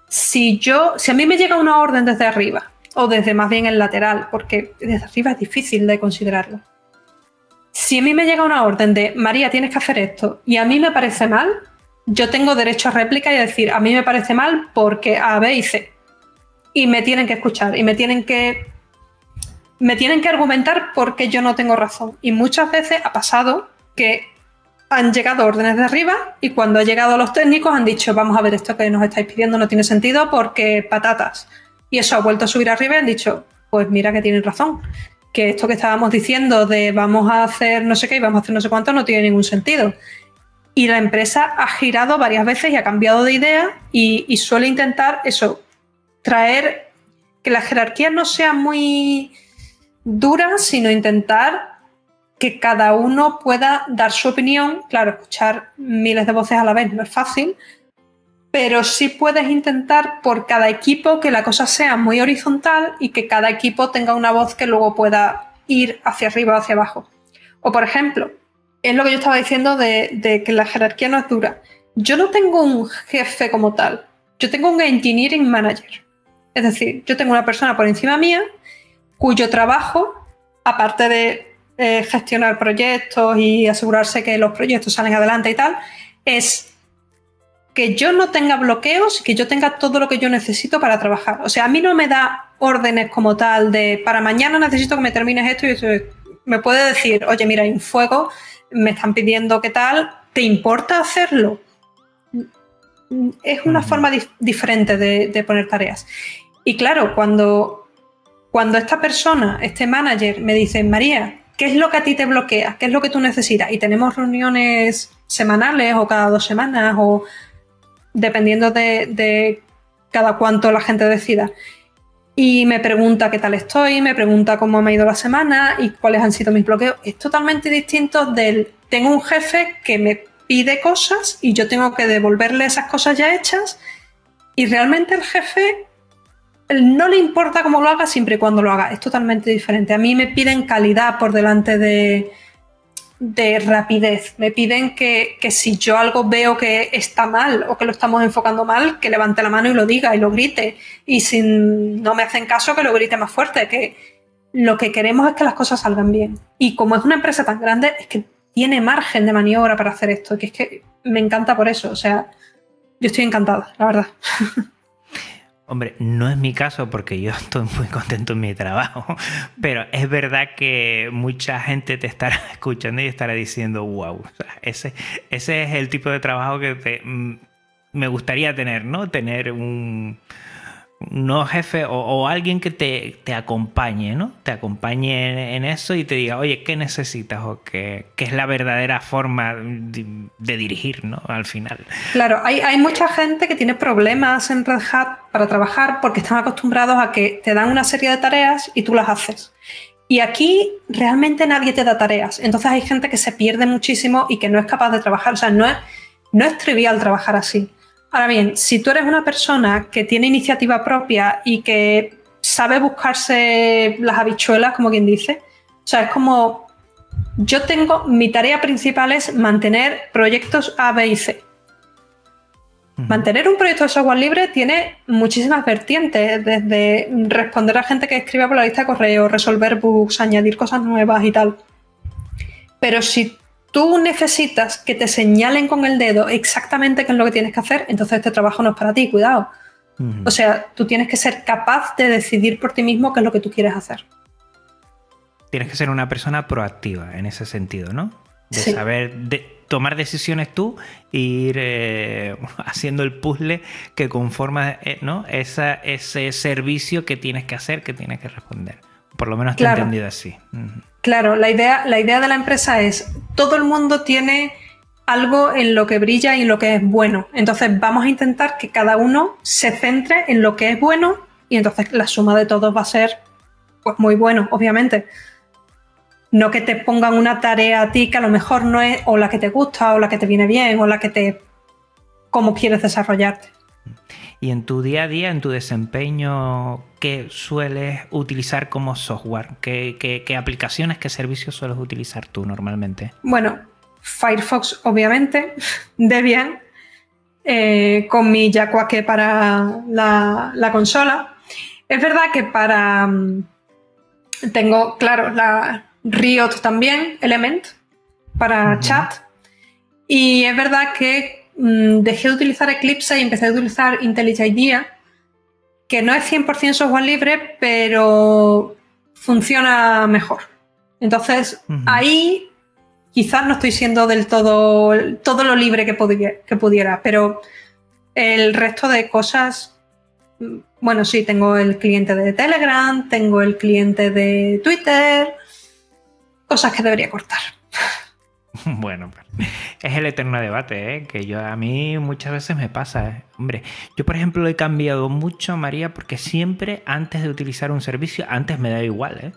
Si yo, si a mí me llega una orden desde arriba, o desde más bien el lateral, porque desde arriba es difícil de considerarlo. Si a mí me llega una orden de María, tienes que hacer esto, y a mí me parece mal, yo tengo derecho a réplica y a decir, a mí me parece mal porque A, B y C. Y me tienen que escuchar y me tienen que me tienen que argumentar porque yo no tengo razón. Y muchas veces ha pasado que han llegado órdenes de arriba y cuando ha llegado los técnicos han dicho, vamos a ver, esto que nos estáis pidiendo no tiene sentido porque patatas. Y eso ha vuelto a subir arriba y han dicho, pues mira que tienen razón. Que esto que estábamos diciendo de vamos a hacer no sé qué y vamos a hacer no sé cuánto no tiene ningún sentido. Y la empresa ha girado varias veces y ha cambiado de idea y, suele intentar eso, traer que la jerarquía no sea muy dura, sino intentar que cada uno pueda dar su opinión. Claro, escuchar miles de voces a la vez no es fácil, pero sí puedes intentar por cada equipo que la cosa sea muy horizontal y que cada equipo tenga una voz que luego pueda ir hacia arriba o hacia abajo. O por ejemplo, es lo que yo estaba diciendo de, que la jerarquía no es dura. Yo no tengo un jefe como tal, yo tengo un engineering manager. Es decir, yo tengo una persona por encima mía cuyo trabajo, aparte de eh, gestionar proyectos y asegurarse que los proyectos salen adelante y tal, es que yo no tenga bloqueos y que yo tenga todo lo que yo necesito para trabajar. O sea, a mí no me da órdenes como tal de para mañana necesito que me termines esto y me puede decir, oye, mira, hay un fuego, me están pidiendo qué tal, ¿te importa hacerlo? Es una forma diferente de, poner tareas. Y claro, cuando, cuando esta persona, este manager, me dice, María, ¿qué es lo que a ti te bloquea? ¿Qué es lo que tú necesitas? Y tenemos reuniones semanales o cada dos semanas o dependiendo de, cada cuánto la gente decida. Y me pregunta qué tal estoy, me pregunta cómo me ha ido la semana y cuáles han sido mis bloqueos. Es totalmente distinto del tengo un jefe que me pide cosas y yo tengo que devolverle esas cosas ya hechas y realmente el jefe no le importa cómo lo haga siempre y cuando lo haga. Es totalmente diferente. A mí me piden calidad por delante de, de rapidez. Me piden que, si yo algo veo que está mal o que lo estamos enfocando mal, que levante la mano y lo diga y lo grite. Y si no me hacen caso, que lo grite más fuerte. Que lo que queremos es que las cosas salgan bien. Y como es una empresa tan grande, es que tiene margen de maniobra para hacer esto. Que es que me encanta por eso. O sea, yo estoy encantada, la verdad. Hombre, no es mi caso porque yo estoy muy contento en mi trabajo, pero es verdad que mucha gente te estará escuchando y estará diciendo, wow, ese, es el tipo de trabajo que mm, me gustaría tener, ¿no? Tener un, no jefe o, alguien que te, acompañe, ¿no? Te acompañe en, eso y te diga, oye, ¿qué necesitas? O qué, es la verdadera forma de, dirigir, ¿no? Al final. Claro, hay, hay, mucha gente que tiene problemas en Red Hat para trabajar porque están acostumbrados a que te dan una serie de tareas y tú las haces. Y aquí realmente nadie te da tareas. Entonces hay gente que se pierde muchísimo y que no es capaz de trabajar. O sea, no es, no es trivial trabajar así. Ahora bien, si tú eres una persona que tiene iniciativa propia y que sabe buscarse las habichuelas, como quien dice, o sea, es como yo tengo, mi tarea principal es mantener proyectos A, B y C. Mantener un proyecto de software libre tiene muchísimas vertientes, desde responder a gente que escribe por la lista de correo, resolver bugs, añadir cosas nuevas y tal. Pero si tú necesitas que te señalen con el dedo exactamente qué es lo que tienes que hacer, entonces este trabajo no es para ti, cuidado. O sea, tú tienes que ser capaz de decidir por ti mismo qué es lo que tú quieres hacer. Tienes que ser una persona proactiva en ese sentido, ¿no? De saber tomar decisiones tú e ir eh, haciendo el puzzle que conforma eh, ¿no? ese servicio que tienes que hacer, que tienes que responder. Por lo menos te he entendido así. Claro, la idea, la idea de la empresa es, todo el mundo tiene algo en lo que brilla y en lo que es bueno. Entonces vamos a intentar que cada uno se centre en lo que es bueno y entonces la suma de todos va a ser pues muy bueno, obviamente. No que te pongan una tarea a ti que a lo mejor no es o la que te gusta o la que te viene bien o la que te... cómo quieres desarrollarte. Y en tu día a día, en tu desempeño, ¿qué sueles utilizar como software? ¿Qué, aplicaciones, qué servicios sueles utilizar tú normalmente? Bueno, Firefox, obviamente, Debian, eh, con mi Yakuake para la, consola. Es verdad que para. Mm, tengo, claro, la Riot también, Element, para chat. Y es verdad que Mm, dejé de utilizar Eclipse y empecé a utilizar IntelliJ IDEA, que no es 100% software libre, pero funciona mejor. Entonces, ahí quizás no estoy siendo del todo, todo lo libre que pudiera, que pudiera, pero el resto de cosas, mm, bueno, sí, tengo el cliente de Telegram, tengo el cliente de Twitter, cosas que debería cortar. Bueno, es el eterno debate, ¿eh? que yo a mí muchas veces me pasa. ¿eh? Hombre, yo por ejemplo he cambiado mucho, María, porque siempre antes de utilizar un servicio, antes me da igual, ¿eh?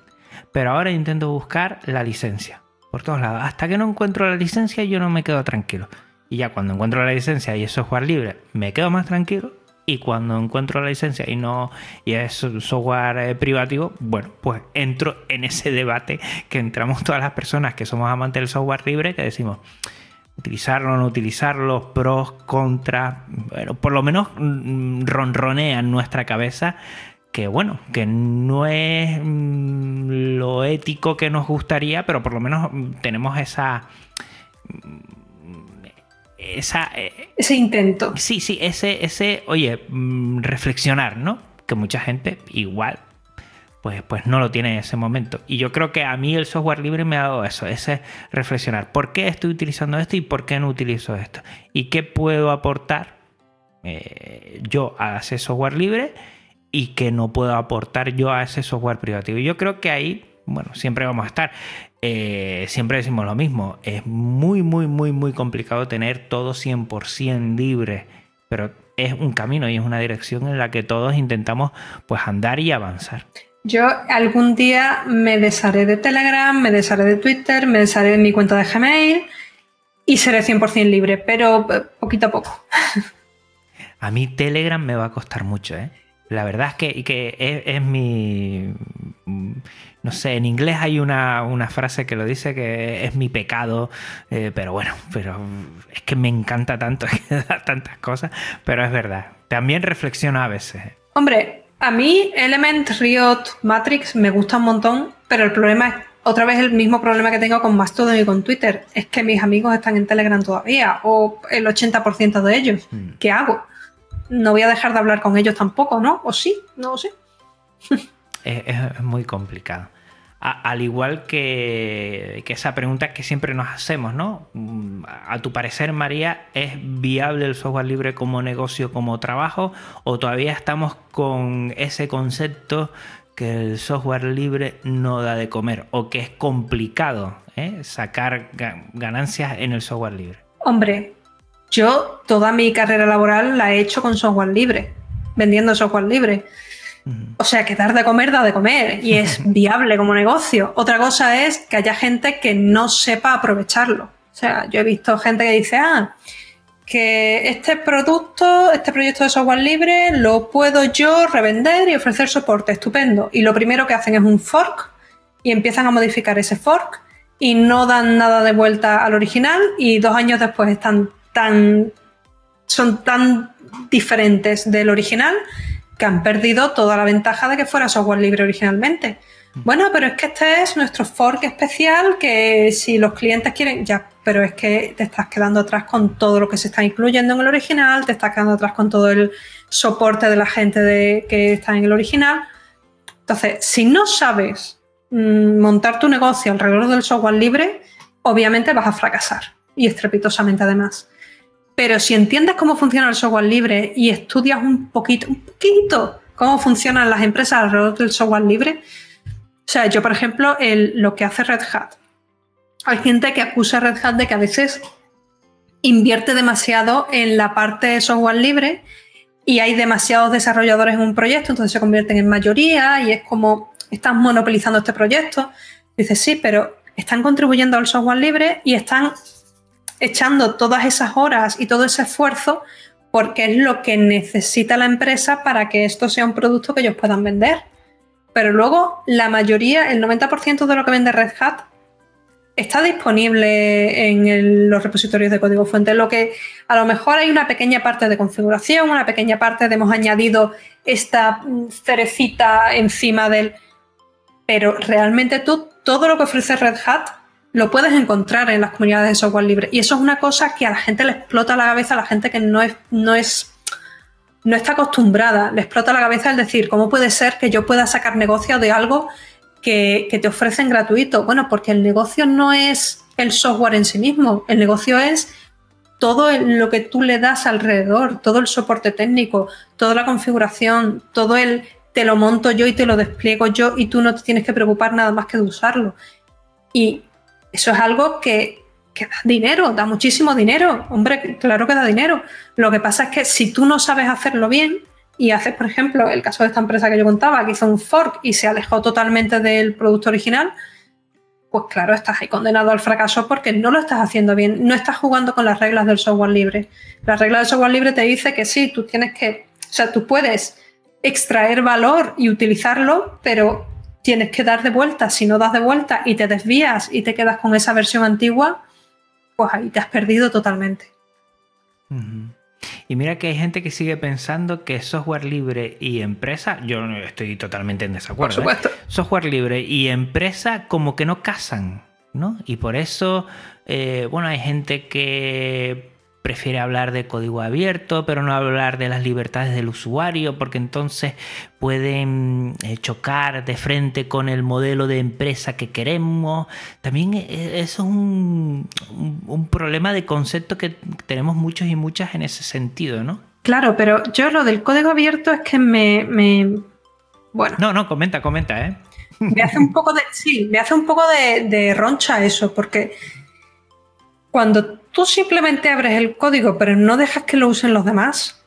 pero ahora intento buscar la licencia por todos lados. Hasta que no encuentro la licencia yo no me quedo tranquilo. Y ya cuando encuentro la licencia y es software libre, me quedo más tranquilo y cuando encuentro la licencia y no y es software eh, privativo, bueno, pues entro en ese debate que entramos todas las personas que somos amantes del software libre, que decimos utilizarlo, no utilizarlo, pros, contras, bueno, por lo menos mm, ronronea nuestra cabeza que bueno, que no es mm, lo ético que nos gustaría, pero por lo menos mm, tenemos esa eh, ese intento. Sí, sí, ese, ese, oye, mm, reflexionar, ¿no? Que mucha gente igual, pues, pues no lo tiene en ese momento. Y yo creo que a mí el software libre me ha dado eso, ese reflexionar. ¿Por qué estoy utilizando esto y por qué no utilizo esto? ¿Y qué puedo aportar eh, yo a ese software libre y qué no puedo aportar yo a ese software privativo? Y yo creo que ahí bueno, siempre vamos a estar. Eh, siempre decimos lo mismo, es muy, muy, muy, muy complicado tener todo 100% libre, pero es un camino y es una dirección en la que todos intentamos pues andar y avanzar. Yo algún día me desharé de Telegram, me desharé de Twitter, me desharé de mi cuenta de Gmail y seré 100% libre, pero eh, poquito a poco. A mí Telegram me va a costar mucho, ¿eh? La verdad es que, que es, mi... No sé, en inglés hay una, frase que lo dice que es mi pecado, eh, pero bueno, pero es que me encanta tanto, tantas cosas, pero es verdad. También reflexiona a veces. Hombre, a mí Element, Riot, Matrix me gusta un montón, pero el problema es otra vez el mismo problema que tengo con Mastodon y con Twitter, es que mis amigos están en Telegram todavía, o el 80% de ellos. Hmm. ¿Qué hago? No voy a dejar de hablar con ellos tampoco, ¿no? ¿O sí? No lo sé. es, muy complicado. al igual que, que, esa pregunta que siempre nos hacemos, ¿no? Mm, a tu parecer, María, ¿es viable el software libre como negocio, como trabajo? ¿O todavía estamos con ese concepto que el software libre no da de comer o que es complicado ¿eh? sacar ganancias en el software libre? Hombre, yo toda mi carrera laboral la he hecho con software libre, vendiendo software libre. O sea, que dar de comer da de comer y es viable como negocio. Otra cosa es que haya gente que no sepa aprovecharlo. O sea, yo he visto gente que dice, ah, que este producto, este proyecto de software libre, lo puedo yo revender y ofrecer soporte. Estupendo. Y lo primero que hacen es un fork y empiezan a modificar ese fork y no dan nada de vuelta al original y dos años después están tan son tan diferentes del original que han perdido toda la ventaja de que fuera software libre originalmente. Mm. Bueno, pero es que este es nuestro fork especial que si los clientes quieren, ya, pero es que te estás quedando atrás con todo lo que se está incluyendo en el original, te estás quedando atrás con todo el soporte de la gente de, que está en el original. Entonces, si no sabes mm, montar tu negocio alrededor del software libre, obviamente vas a fracasar y estrepitosamente además. Pero si entiendes cómo funciona el software libre y estudias un poquito, un poquito cómo funcionan las empresas alrededor del software libre, o sea, yo por ejemplo, lo que hace Red Hat, hay gente que acusa a Red Hat de que a veces invierte demasiado en la parte de software libre y hay demasiados desarrolladores en un proyecto, entonces se convierten en mayoría y es como están monopolizando este proyecto. Dice, sí, pero están contribuyendo al software libre y están echando todas esas horas y todo ese esfuerzo porque es lo que necesita la empresa para que esto sea un producto que ellos puedan vender. Pero luego la mayoría, el 90% de lo que vende Red Hat está disponible en los repositorios de código fuente, lo que a lo mejor hay una pequeña parte de configuración, una pequeña parte de hemos añadido esta cerecita encima del... Pero realmente tú, todo lo que ofrece Red Hat lo puedes encontrar en las comunidades de software libre. Y eso es una cosa que a la gente le explota la cabeza, a la gente que no es, no es, no está acostumbrada, le explota la cabeza el decir, ¿cómo puede ser que yo pueda sacar negocio de algo que, te ofrecen gratuito? Bueno, porque el negocio no es el software en sí mismo, el negocio es todo lo que tú le das alrededor, todo el soporte técnico, toda la configuración, todo el te lo monto yo y te lo despliego yo y tú no te tienes que preocupar nada más que de usarlo. Y eso es algo que, da dinero, da muchísimo dinero. Hombre, claro que da dinero. Lo que pasa es que si tú no sabes hacerlo bien y haces, por ejemplo, el caso de esta empresa que yo contaba, que hizo un fork y se alejó totalmente del producto original, pues claro, estás ahí condenado al fracaso porque no lo estás haciendo bien, no estás jugando con las reglas del software libre. La regla del software libre te dice que sí, tú tienes que, o sea, tú puedes extraer valor y utilizarlo, pero tienes que dar de vuelta. Si no das de vuelta y te desvías y te quedas con esa versión antigua, pues ahí te has perdido totalmente. Y mira que hay gente que sigue pensando que software libre y empresa, yo estoy totalmente en desacuerdo. Por supuesto. Software libre y empresa como que no casan, ¿no? Y por eso, eh, bueno, hay gente que prefiere hablar de código abierto, pero no hablar de las libertades del usuario, porque entonces pueden eh, chocar de frente con el modelo de empresa que queremos. También eh, eso es un, problema de concepto que tenemos muchos y muchas en ese sentido, ¿no? Claro, pero yo lo del código abierto es que me, bueno. No, no, comenta, comenta, ¿eh? Me hace un poco de. Sí, me hace un poco de, de roncha eso, porque cuando tú simplemente abres el código pero no dejas que lo usen los demás,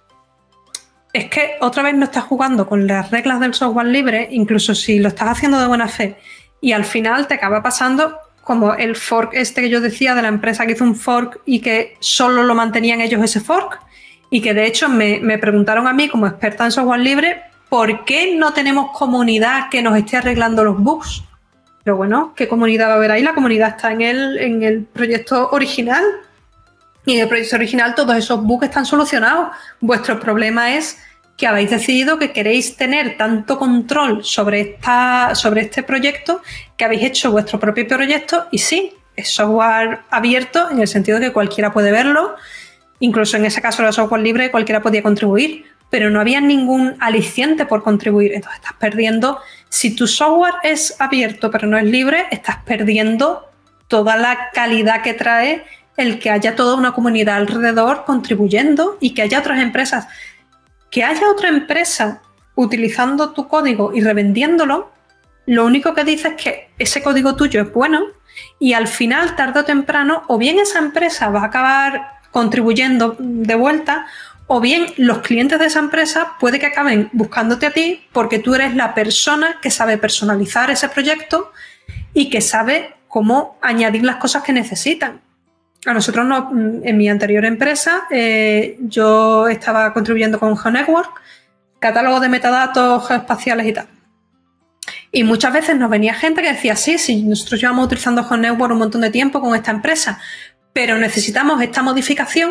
es que otra vez no estás jugando con las reglas del software libre, incluso si lo estás haciendo de buena fe, y al final te acaba pasando como el fork este que yo decía de la empresa que hizo un fork y que solo lo mantenían ellos ese fork, y que de hecho me, me preguntaron a mí como experta en software libre, ¿por qué no tenemos comunidad que nos esté arreglando los bugs? Pero bueno, ¿qué comunidad va a haber ahí? La comunidad está en el, en el proyecto original. Y en el proyecto original todos esos bugs están solucionados. Vuestro problema es que habéis decidido que queréis tener tanto control sobre, esta, sobre este proyecto que habéis hecho vuestro propio proyecto y sí, es software abierto en el sentido de que cualquiera puede verlo, incluso en ese caso era software libre cualquiera podía contribuir, pero no había ningún aliciente por contribuir, entonces estás perdiendo. Si tu software es abierto pero no es libre, estás perdiendo toda la calidad que trae el que haya toda una comunidad alrededor contribuyendo y que haya otras empresas. Que haya otra empresa utilizando tu código y revendiéndolo, lo único que dice es que ese código tuyo es bueno y al final, tarde o temprano, o bien esa empresa va a acabar contribuyendo de vuelta, o bien los clientes de esa empresa puede que acaben buscándote a ti porque tú eres la persona que sabe personalizar ese proyecto y que sabe cómo añadir las cosas que necesitan. A nosotros no, en mi anterior empresa eh, yo estaba contribuyendo con GeoNetwork, catálogo de metadatos geoespaciales y tal. Y muchas veces nos venía gente que decía, sí, sí, nosotros llevamos utilizando GeoNetwork un montón de tiempo con esta empresa, pero necesitamos esta modificación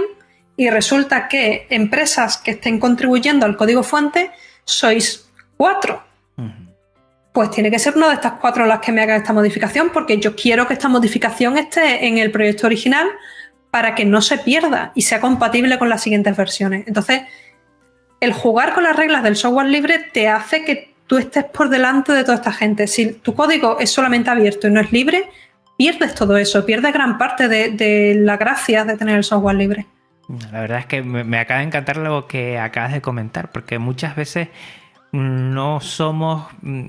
y resulta que empresas que estén contribuyendo al código fuente sois cuatro. Pues tiene que ser una de estas cuatro las que me haga esta modificación, porque yo quiero que esta modificación esté en el proyecto original para que no se pierda y sea compatible con las siguientes versiones. Entonces, el jugar con las reglas del software libre te hace que tú estés por delante de toda esta gente. Si tu código es solamente abierto y no es libre, pierdes todo eso, pierdes gran parte de, de la gracia de tener el software libre. La verdad es que me, acaba de encantar lo que acabas de comentar, porque muchas veces no somos mm,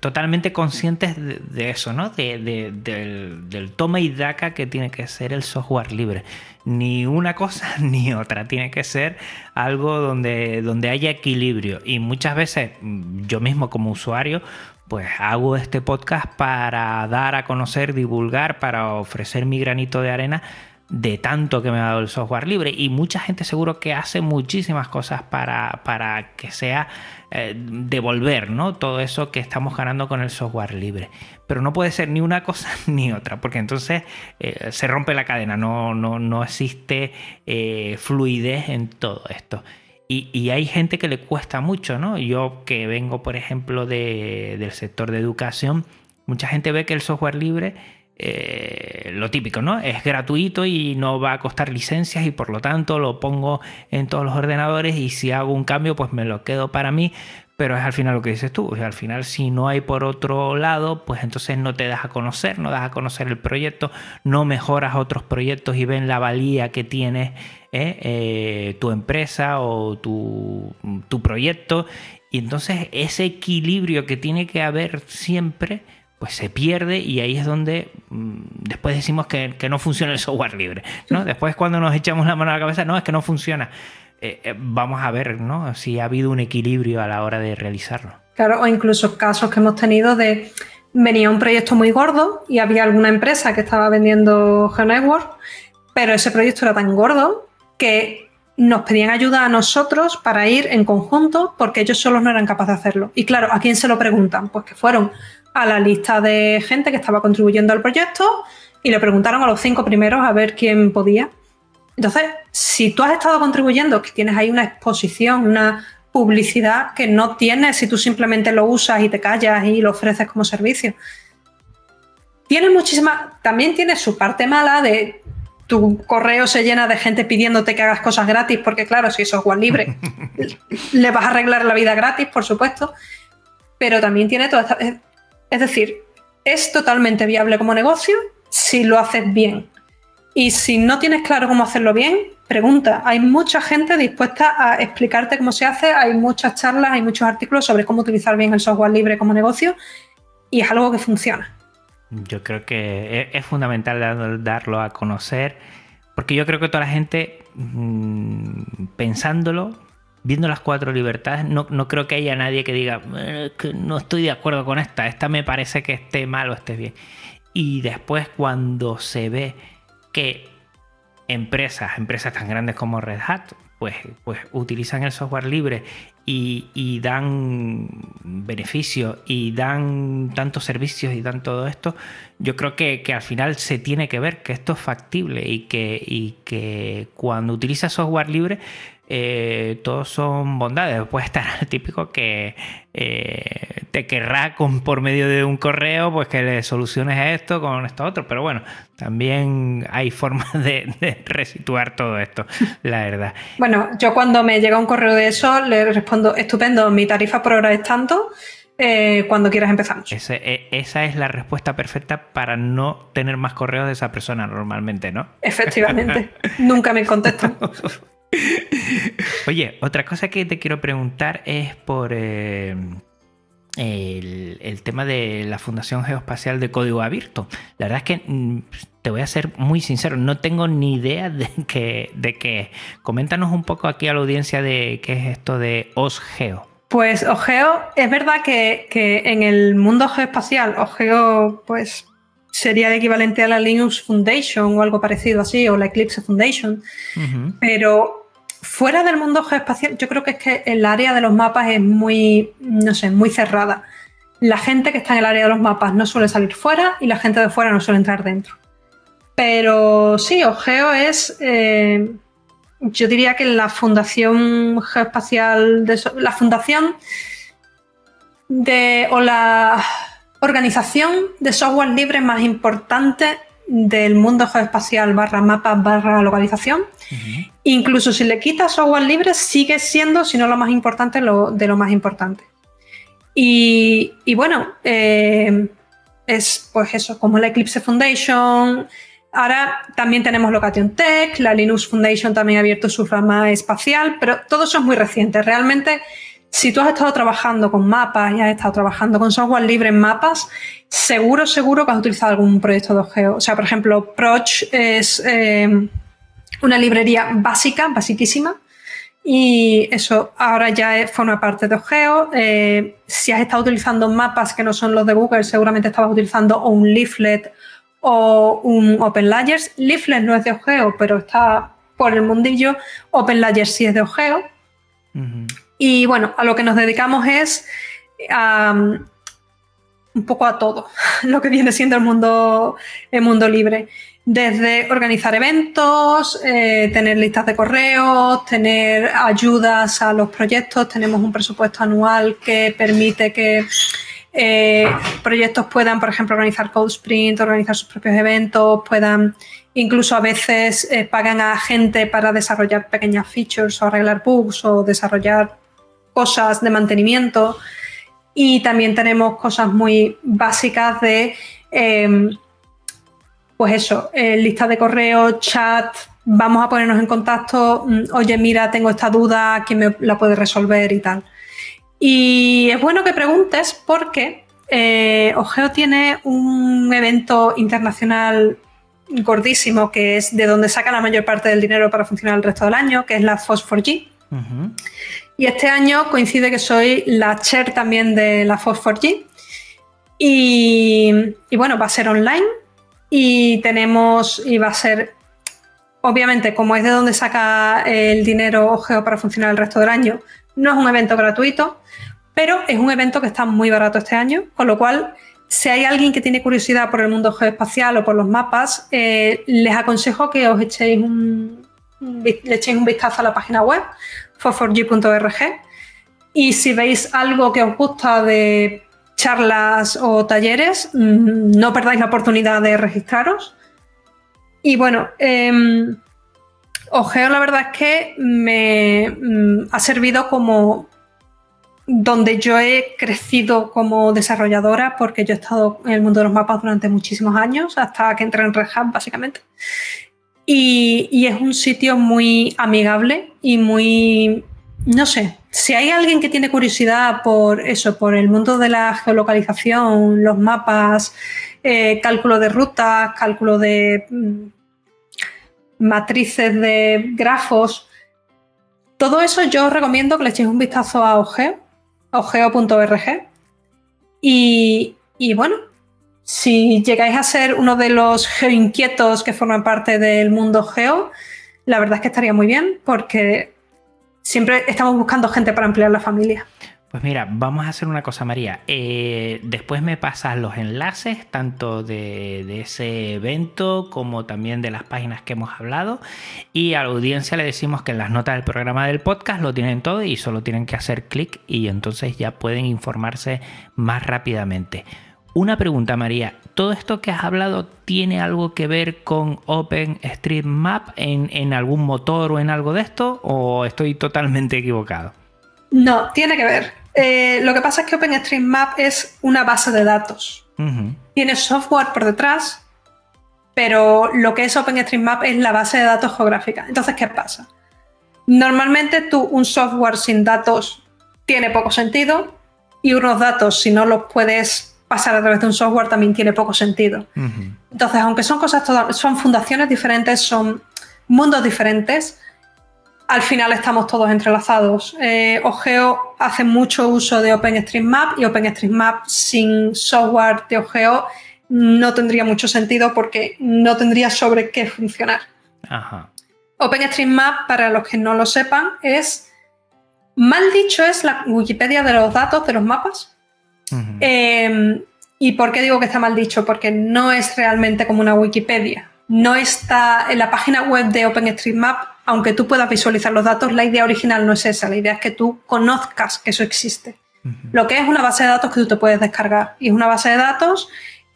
totalmente conscientes de, eso, ¿no? del, toma y daca que tiene que ser el software libre. Ni una cosa ni otra. Tiene que ser algo donde, donde haya equilibrio. Y muchas veces mm, yo mismo como usuario pues hago este podcast para dar a conocer, divulgar, para ofrecer mi granito de arena de tanto que me ha dado el software libre y mucha gente seguro que hace muchísimas cosas para, para que sea eh, devolver ¿no? todo eso que estamos ganando con el software libre. Pero no puede ser ni una cosa ni otra, porque entonces eh, se rompe la cadena, no, no, no existe eh, fluidez en todo esto. Y, hay gente que le cuesta mucho, ¿no? Yo que vengo, por ejemplo, de, del sector de educación, mucha gente ve que el software libre eh, lo típico, ¿no? Es gratuito y no va a costar licencias y por lo tanto lo pongo en todos los ordenadores y si hago un cambio pues me lo quedo para mí, pero es al final lo que dices tú, al final si no hay por otro lado, pues entonces no te das a conocer, no das a conocer el proyecto, no mejoras otros proyectos y ven la valía que tiene ¿eh? Eh, tu empresa o tu, tu proyecto y entonces ese equilibrio que tiene que haber siempre pues se pierde y ahí es donde mm, después decimos que, no funciona el software libre. ¿no? Después cuando nos echamos la mano a la cabeza, no, es que no funciona. Eh, eh, vamos a ver ¿no? si ha habido un equilibrio a la hora de realizarlo. Claro, o incluso casos que hemos tenido de venía un proyecto muy gordo y había alguna empresa que estaba vendiendo GeoNetwork, pero ese proyecto era tan gordo que nos pedían ayuda a nosotros para ir en conjunto porque ellos solos no eran capaces de hacerlo. Y claro, ¿a quién se lo preguntan? Pues que fueron a la lista de gente que estaba contribuyendo al proyecto y le preguntaron a los cinco primeros a ver quién podía. Entonces, si tú has estado contribuyendo, que tienes ahí una exposición, una publicidad que no tienes si tú simplemente lo usas y te callas y lo ofreces como servicio. Tiene muchísima, también tiene su parte mala de tu correo se llena de gente pidiéndote que hagas cosas gratis, porque claro, si es software libre, le vas a arreglar la vida gratis, por supuesto. Pero también tiene toda esta, es decir, es totalmente viable como negocio si lo haces bien. Y si no tienes claro cómo hacerlo bien, pregunta. Hay mucha gente dispuesta a explicarte cómo se hace, hay muchas charlas, hay muchos artículos sobre cómo utilizar bien el software libre como negocio y es algo que funciona. Yo creo que es fundamental darlo a conocer, porque yo creo que toda la gente mm, pensándolo viendo las cuatro libertades, no, creo que haya nadie que diga, eh, que no estoy de acuerdo con esta, esta me parece que esté mal o esté bien. Y después cuando se ve que empresas, empresas tan grandes como Red Hat, pues, pues utilizan el software libre y, dan beneficios y dan tantos servicios y dan todo esto, yo creo que, al final se tiene que ver que esto es factible y que, y que cuando utiliza software libre eh, todos son bondades. Puede estar el típico que eh, te querrá con, por medio de un correo, pues que le soluciones esto con esto otro. Pero bueno, también hay formas de, de resituar todo esto, la verdad. Bueno, yo cuando me llega un correo de eso le respondo, estupendo, mi tarifa por hora es tanto. eh, cuando quieras empezamos. E, esa es la respuesta perfecta para no tener más correos de esa persona normalmente, ¿no? Efectivamente, nunca me contestan. Oye, otra cosa que te quiero preguntar es por eh, el, tema de la Fundación Geoespacial de Código Abierto. La verdad es que mm, te voy a ser muy sincero, no tengo ni idea de qué. De Coméntanos un poco aquí a la audiencia de qué es esto de OSGeo. Pues OGEO, es verdad que, en el mundo geoespacial, OGEO, pues sería el equivalente a la Linux Foundation o algo parecido así, o la Eclipse Foundation. Pero fuera del mundo geoespacial, yo creo que es que el área de los mapas es muy, no sé, muy cerrada. La gente que está en el área de los mapas no suele salir fuera y la gente de fuera no suele entrar dentro. Pero sí, OGEO es. Eh, yo diría que la Fundación Geoespacial, de, la Fundación de, o la organización de software libre más importante del mundo geoespacial barra mapas barra localización. Incluso si le quitas software libre, sigue siendo, si no lo más importante, lo, de lo más importante. Y, bueno, eh, es pues eso, como la Eclipse Foundation, Ahora también tenemos Location Tech, la Linux Foundation también ha abierto su rama espacial, pero todo eso es muy reciente. Realmente, si tú has estado trabajando con mapas y has estado trabajando con software libre en mapas, seguro, seguro que has utilizado algún proyecto de Ogeo. O sea, por ejemplo, Proch es eh, una librería básica, basiquísima, y eso ahora ya forma parte de Ogeo. Eh, si has estado utilizando mapas que no son los de Google, seguramente estabas utilizando un leaflet o un Open Layers. Leaflet no es de Ogeo, pero está por el mundillo. Open Layers sí es de Ogeo. Y bueno, a lo que nos dedicamos es un poco a todo lo que viene siendo el mundo, el mundo libre. Desde organizar eventos, eh, tener listas de correos, tener ayudas a los proyectos. Tenemos un presupuesto anual que permite que eh, proyectos puedan, por ejemplo, organizar Code Sprint, organizar sus propios eventos, puedan incluso a veces eh, pagan a gente para desarrollar pequeñas features o arreglar bugs o desarrollar cosas de mantenimiento. Y también tenemos cosas muy básicas de, em, pues eso, eh, lista de correo, chat, vamos a ponernos en contacto, mm, oye, mira, tengo esta duda, ¿quién me la puede resolver y tal? Y es bueno que preguntes porque eh, Ogeo tiene un evento internacional gordísimo que es de donde saca la mayor parte del dinero para funcionar el resto del año, que es la FOS4G. Y este año coincide que soy la chair también de la FOS4G. Y, y, bueno, va a ser online y tenemos, y va a ser, obviamente, como es de donde saca el dinero Ogeo para funcionar el resto del año, no es un evento gratuito, pero es un evento que está muy barato este año, con lo cual, si hay alguien que tiene curiosidad por el mundo geoespacial o por los mapas, eh, les aconsejo que os echéis un, le echéis un vistazo a la página web, for4g.org, y si veis algo que os gusta de charlas o talleres, mm, no perdáis la oportunidad de registraros. Y bueno, eh, Ogeo la verdad es que me mm, ha servido como donde yo he crecido como desarrolladora, porque yo he estado en el mundo de los mapas durante muchísimos años, hasta que entré en Red Hat, básicamente. Y, es un sitio muy amigable y muy, no sé, si hay alguien que tiene curiosidad por eso, por el mundo de la geolocalización, los mapas, eh, cálculo de rutas, cálculo de mm, matrices de grafos, todo eso yo os recomiendo que le echéis un vistazo a Ogeo ogeo.org. Y, y bueno, si llegáis a ser uno de los geoinquietos que forman parte del mundo geo, la verdad es que estaría muy bien porque siempre estamos buscando gente para ampliar la familia. Pues mira, vamos a hacer una cosa, María. Eh, después me pasas los enlaces, tanto de, ese evento como también de las páginas que hemos hablado. Y a la audiencia le decimos que en las notas del programa del podcast lo tienen todo y solo tienen que hacer clic y entonces ya pueden informarse más rápidamente. Una pregunta, María. ¿Todo esto que has hablado tiene algo que ver con OpenStreetMap en, en algún motor o en algo de esto? ¿O estoy totalmente equivocado? No, tiene que ver. Eh, lo que pasa es que OpenStreetMap es una base de datos. Tiene software por detrás, pero lo que es OpenStreetMap es la base de datos geográfica. Entonces, ¿qué pasa? Normalmente tú un software sin datos tiene poco sentido y unos datos, si no los puedes pasar a través de un software, también tiene poco sentido. Entonces, aunque son cosas todas, son fundaciones diferentes, son mundos diferentes, al final estamos todos entrelazados. Eh, Ogeo hace mucho uso de OpenStreetMap y OpenStreetMap sin software de Ogeo no tendría mucho sentido porque no tendría sobre qué funcionar. OpenStreetMap, para los que no lo sepan, es, mal dicho, es la Wikipedia de los datos, de los mapas. Em, ¿Y por qué digo que está mal dicho? Porque no es realmente como una Wikipedia. No está en la página web de OpenStreetMap, aunque tú puedas visualizar los datos, la idea original no es esa. La idea es que tú conozcas que eso existe. Lo que es una base de datos que tú te puedes descargar. Y es una base de datos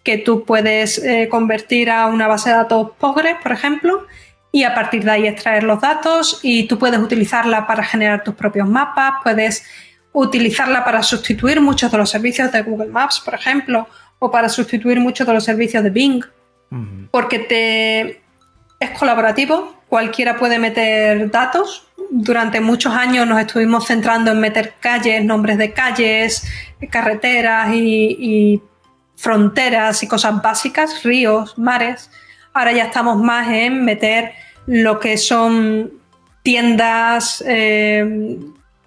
que tú puedes eh, convertir a una base de datos Postgres, por ejemplo, y a partir de ahí extraer los datos y tú puedes utilizarla para generar tus propios mapas, puedes utilizarla para sustituir muchos de los servicios de Google Maps, por ejemplo, o para sustituir muchos de los servicios de Bing, porque te es colaborativo, cualquiera puede meter datos. Durante muchos años nos estuvimos centrando en meter calles, nombres de calles, carreteras y, fronteras y cosas básicas, ríos, mares. Ahora ya estamos más en meter lo que son tiendas, eh,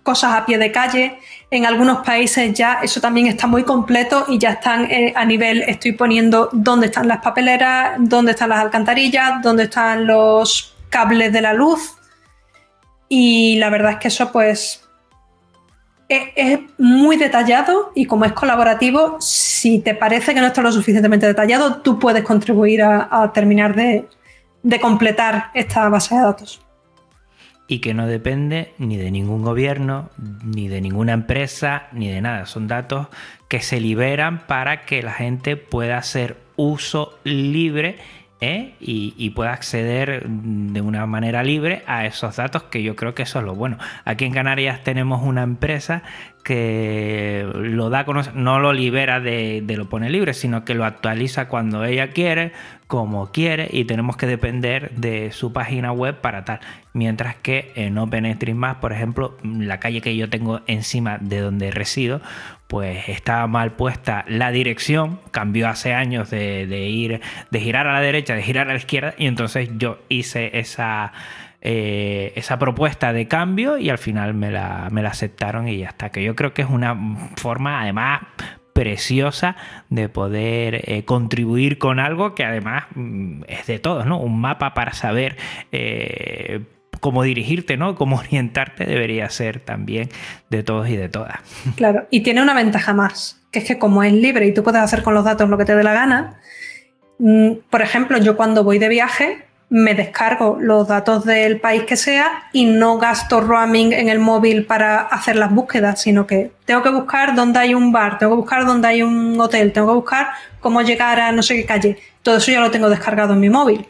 cosas a pie de calle. En algunos países ya eso también está muy completo y ya están eh, a nivel, estoy poniendo dónde están las papeleras, dónde están las alcantarillas, dónde están los cables de la luz. Y la verdad es que eso pues es, muy detallado y como es colaborativo, si te parece que no está lo suficientemente detallado, tú puedes contribuir a, terminar de completar esta base de datos y que no depende ni de ningún gobierno, ni de ninguna empresa, ni de nada. Son datos que se liberan para que la gente pueda hacer uso libre ¿eh? y, pueda acceder de una manera libre a esos datos, que yo creo que eso es lo bueno. Aquí en Canarias tenemos una empresa que lo da no lo libera de, lo pone libre, sino que lo actualiza cuando ella quiere, como quiere, y tenemos que depender de su página web para tal. Mientras que en OpenStreetMap, por ejemplo, la calle que yo tengo encima de donde resido, pues estaba mal puesta la dirección, cambió hace años de, ir, de girar a la derecha, de girar a la izquierda, y entonces yo hice esa, eh, esa propuesta de cambio y al final me la, me la aceptaron y ya está. Que yo creo que es una forma, además, preciosa de poder eh, contribuir con algo que además mm, es de todos, ¿no? Un mapa para saber eh, cómo dirigirte, ¿no? Cómo orientarte debería ser también de todos y de todas. Claro, y tiene una ventaja más, que es que como es libre y tú puedes hacer con los datos lo que te dé la gana, mm, por ejemplo, yo cuando voy de viaje me descargo los datos del país que sea y no gasto roaming en el móvil para hacer las búsquedas, sino que tengo que buscar dónde hay un bar, tengo que buscar dónde hay un hotel, tengo que buscar cómo llegar a no sé qué calle. Todo eso ya lo tengo descargado en mi móvil.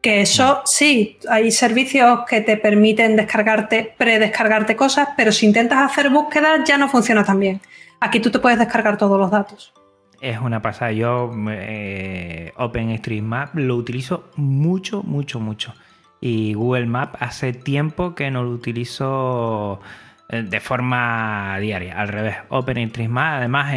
Que eso sí, hay servicios que te permiten descargarte, predescargarte cosas, pero si intentas hacer búsquedas ya no funciona tan bien. Aquí tú te puedes descargar todos los datos. Es una pasada. Yo eh, OpenStreetMap lo utilizo mucho, mucho, mucho. Y Google Map hace tiempo que no lo utilizo eh, de forma diaria. Al revés, OpenStreetMap, además,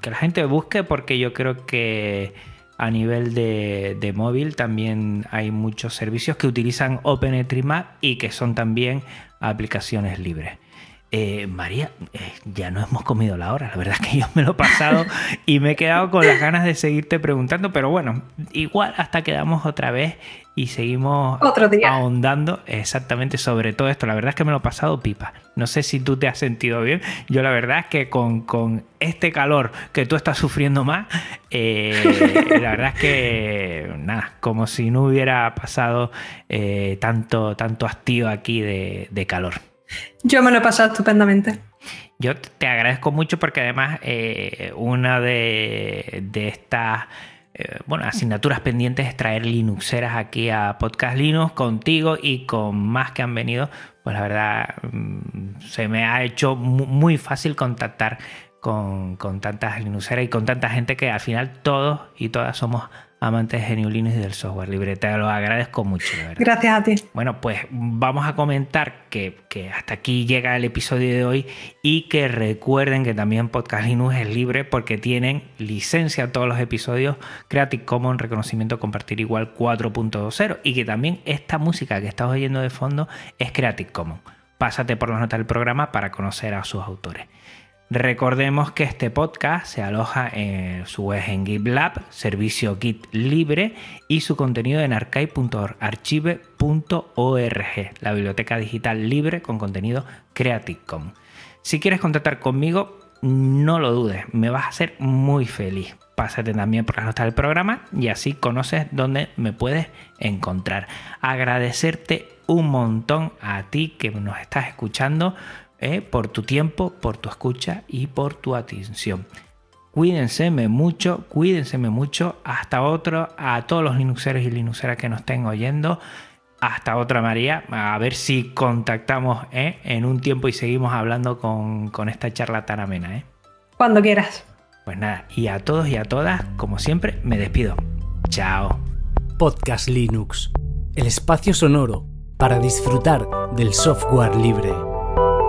que la gente busque porque yo creo que a nivel de, móvil también hay muchos servicios que utilizan OpenStreetMap y que son también aplicaciones libres. Eh, María, eh, ya no hemos comido la hora, la verdad es que yo me lo he pasado y me he quedado con las ganas de seguirte preguntando, pero bueno, igual hasta quedamos otra vez y seguimos ahondando exactamente sobre todo esto. La verdad es que me lo he pasado pipa. No sé si tú te has sentido bien. Yo la verdad es que con, este calor que tú estás sufriendo más, eh, la verdad es que nada, como si no hubiera pasado tanto, tanto hastío aquí de calor. Yo me lo he pasado estupendamente. Yo te agradezco mucho porque además eh, una de, estas eh, bueno, asignaturas pendientes es traer Linuxeras aquí a Podcast Linux contigo y con más que han venido, pues la verdad mm, se me ha hecho muy fácil contactar con, con tantas Linuxeras y con tanta gente que al final todos y todas somos amantes y del software libre. Te lo agradezco mucho, Gracias a ti. Bueno, pues vamos a comentar que, hasta aquí llega el episodio de hoy y que recuerden que también Podcast Linux es libre porque tienen licencia todos los episodios Creative Commons reconocimiento compartir igual 4.0 y que también esta música que estás oyendo de fondo es Creative Commons. Pásate por la nota del programa para conocer a sus autores. Recordemos que este podcast se aloja en su web en GitLab, servicio Git libre, y su contenido en archive.org, la biblioteca digital libre con contenido Creative Commons. Si quieres contactar conmigo, no lo dudes, me vas a hacer muy feliz. Pásate también por la nota del programa y así conoces dónde me puedes encontrar. Agradecerte un montón a ti que nos estás escuchando ¿eh? por tu tiempo, por tu escucha y por tu atención. Cuídense mucho, cuídense mucho. Hasta otro, a todos los Linuxeros y Linuxeras que nos estén oyendo. Hasta otra, María. A ver si contactamos ¿eh? en un tiempo y seguimos hablando con, con esta charla tan amena. ¿eh? Cuando quieras. Pues nada, y a todos y a todas, como siempre, me despido. Chao. Podcast Linux, el espacio sonoro para disfrutar del software libre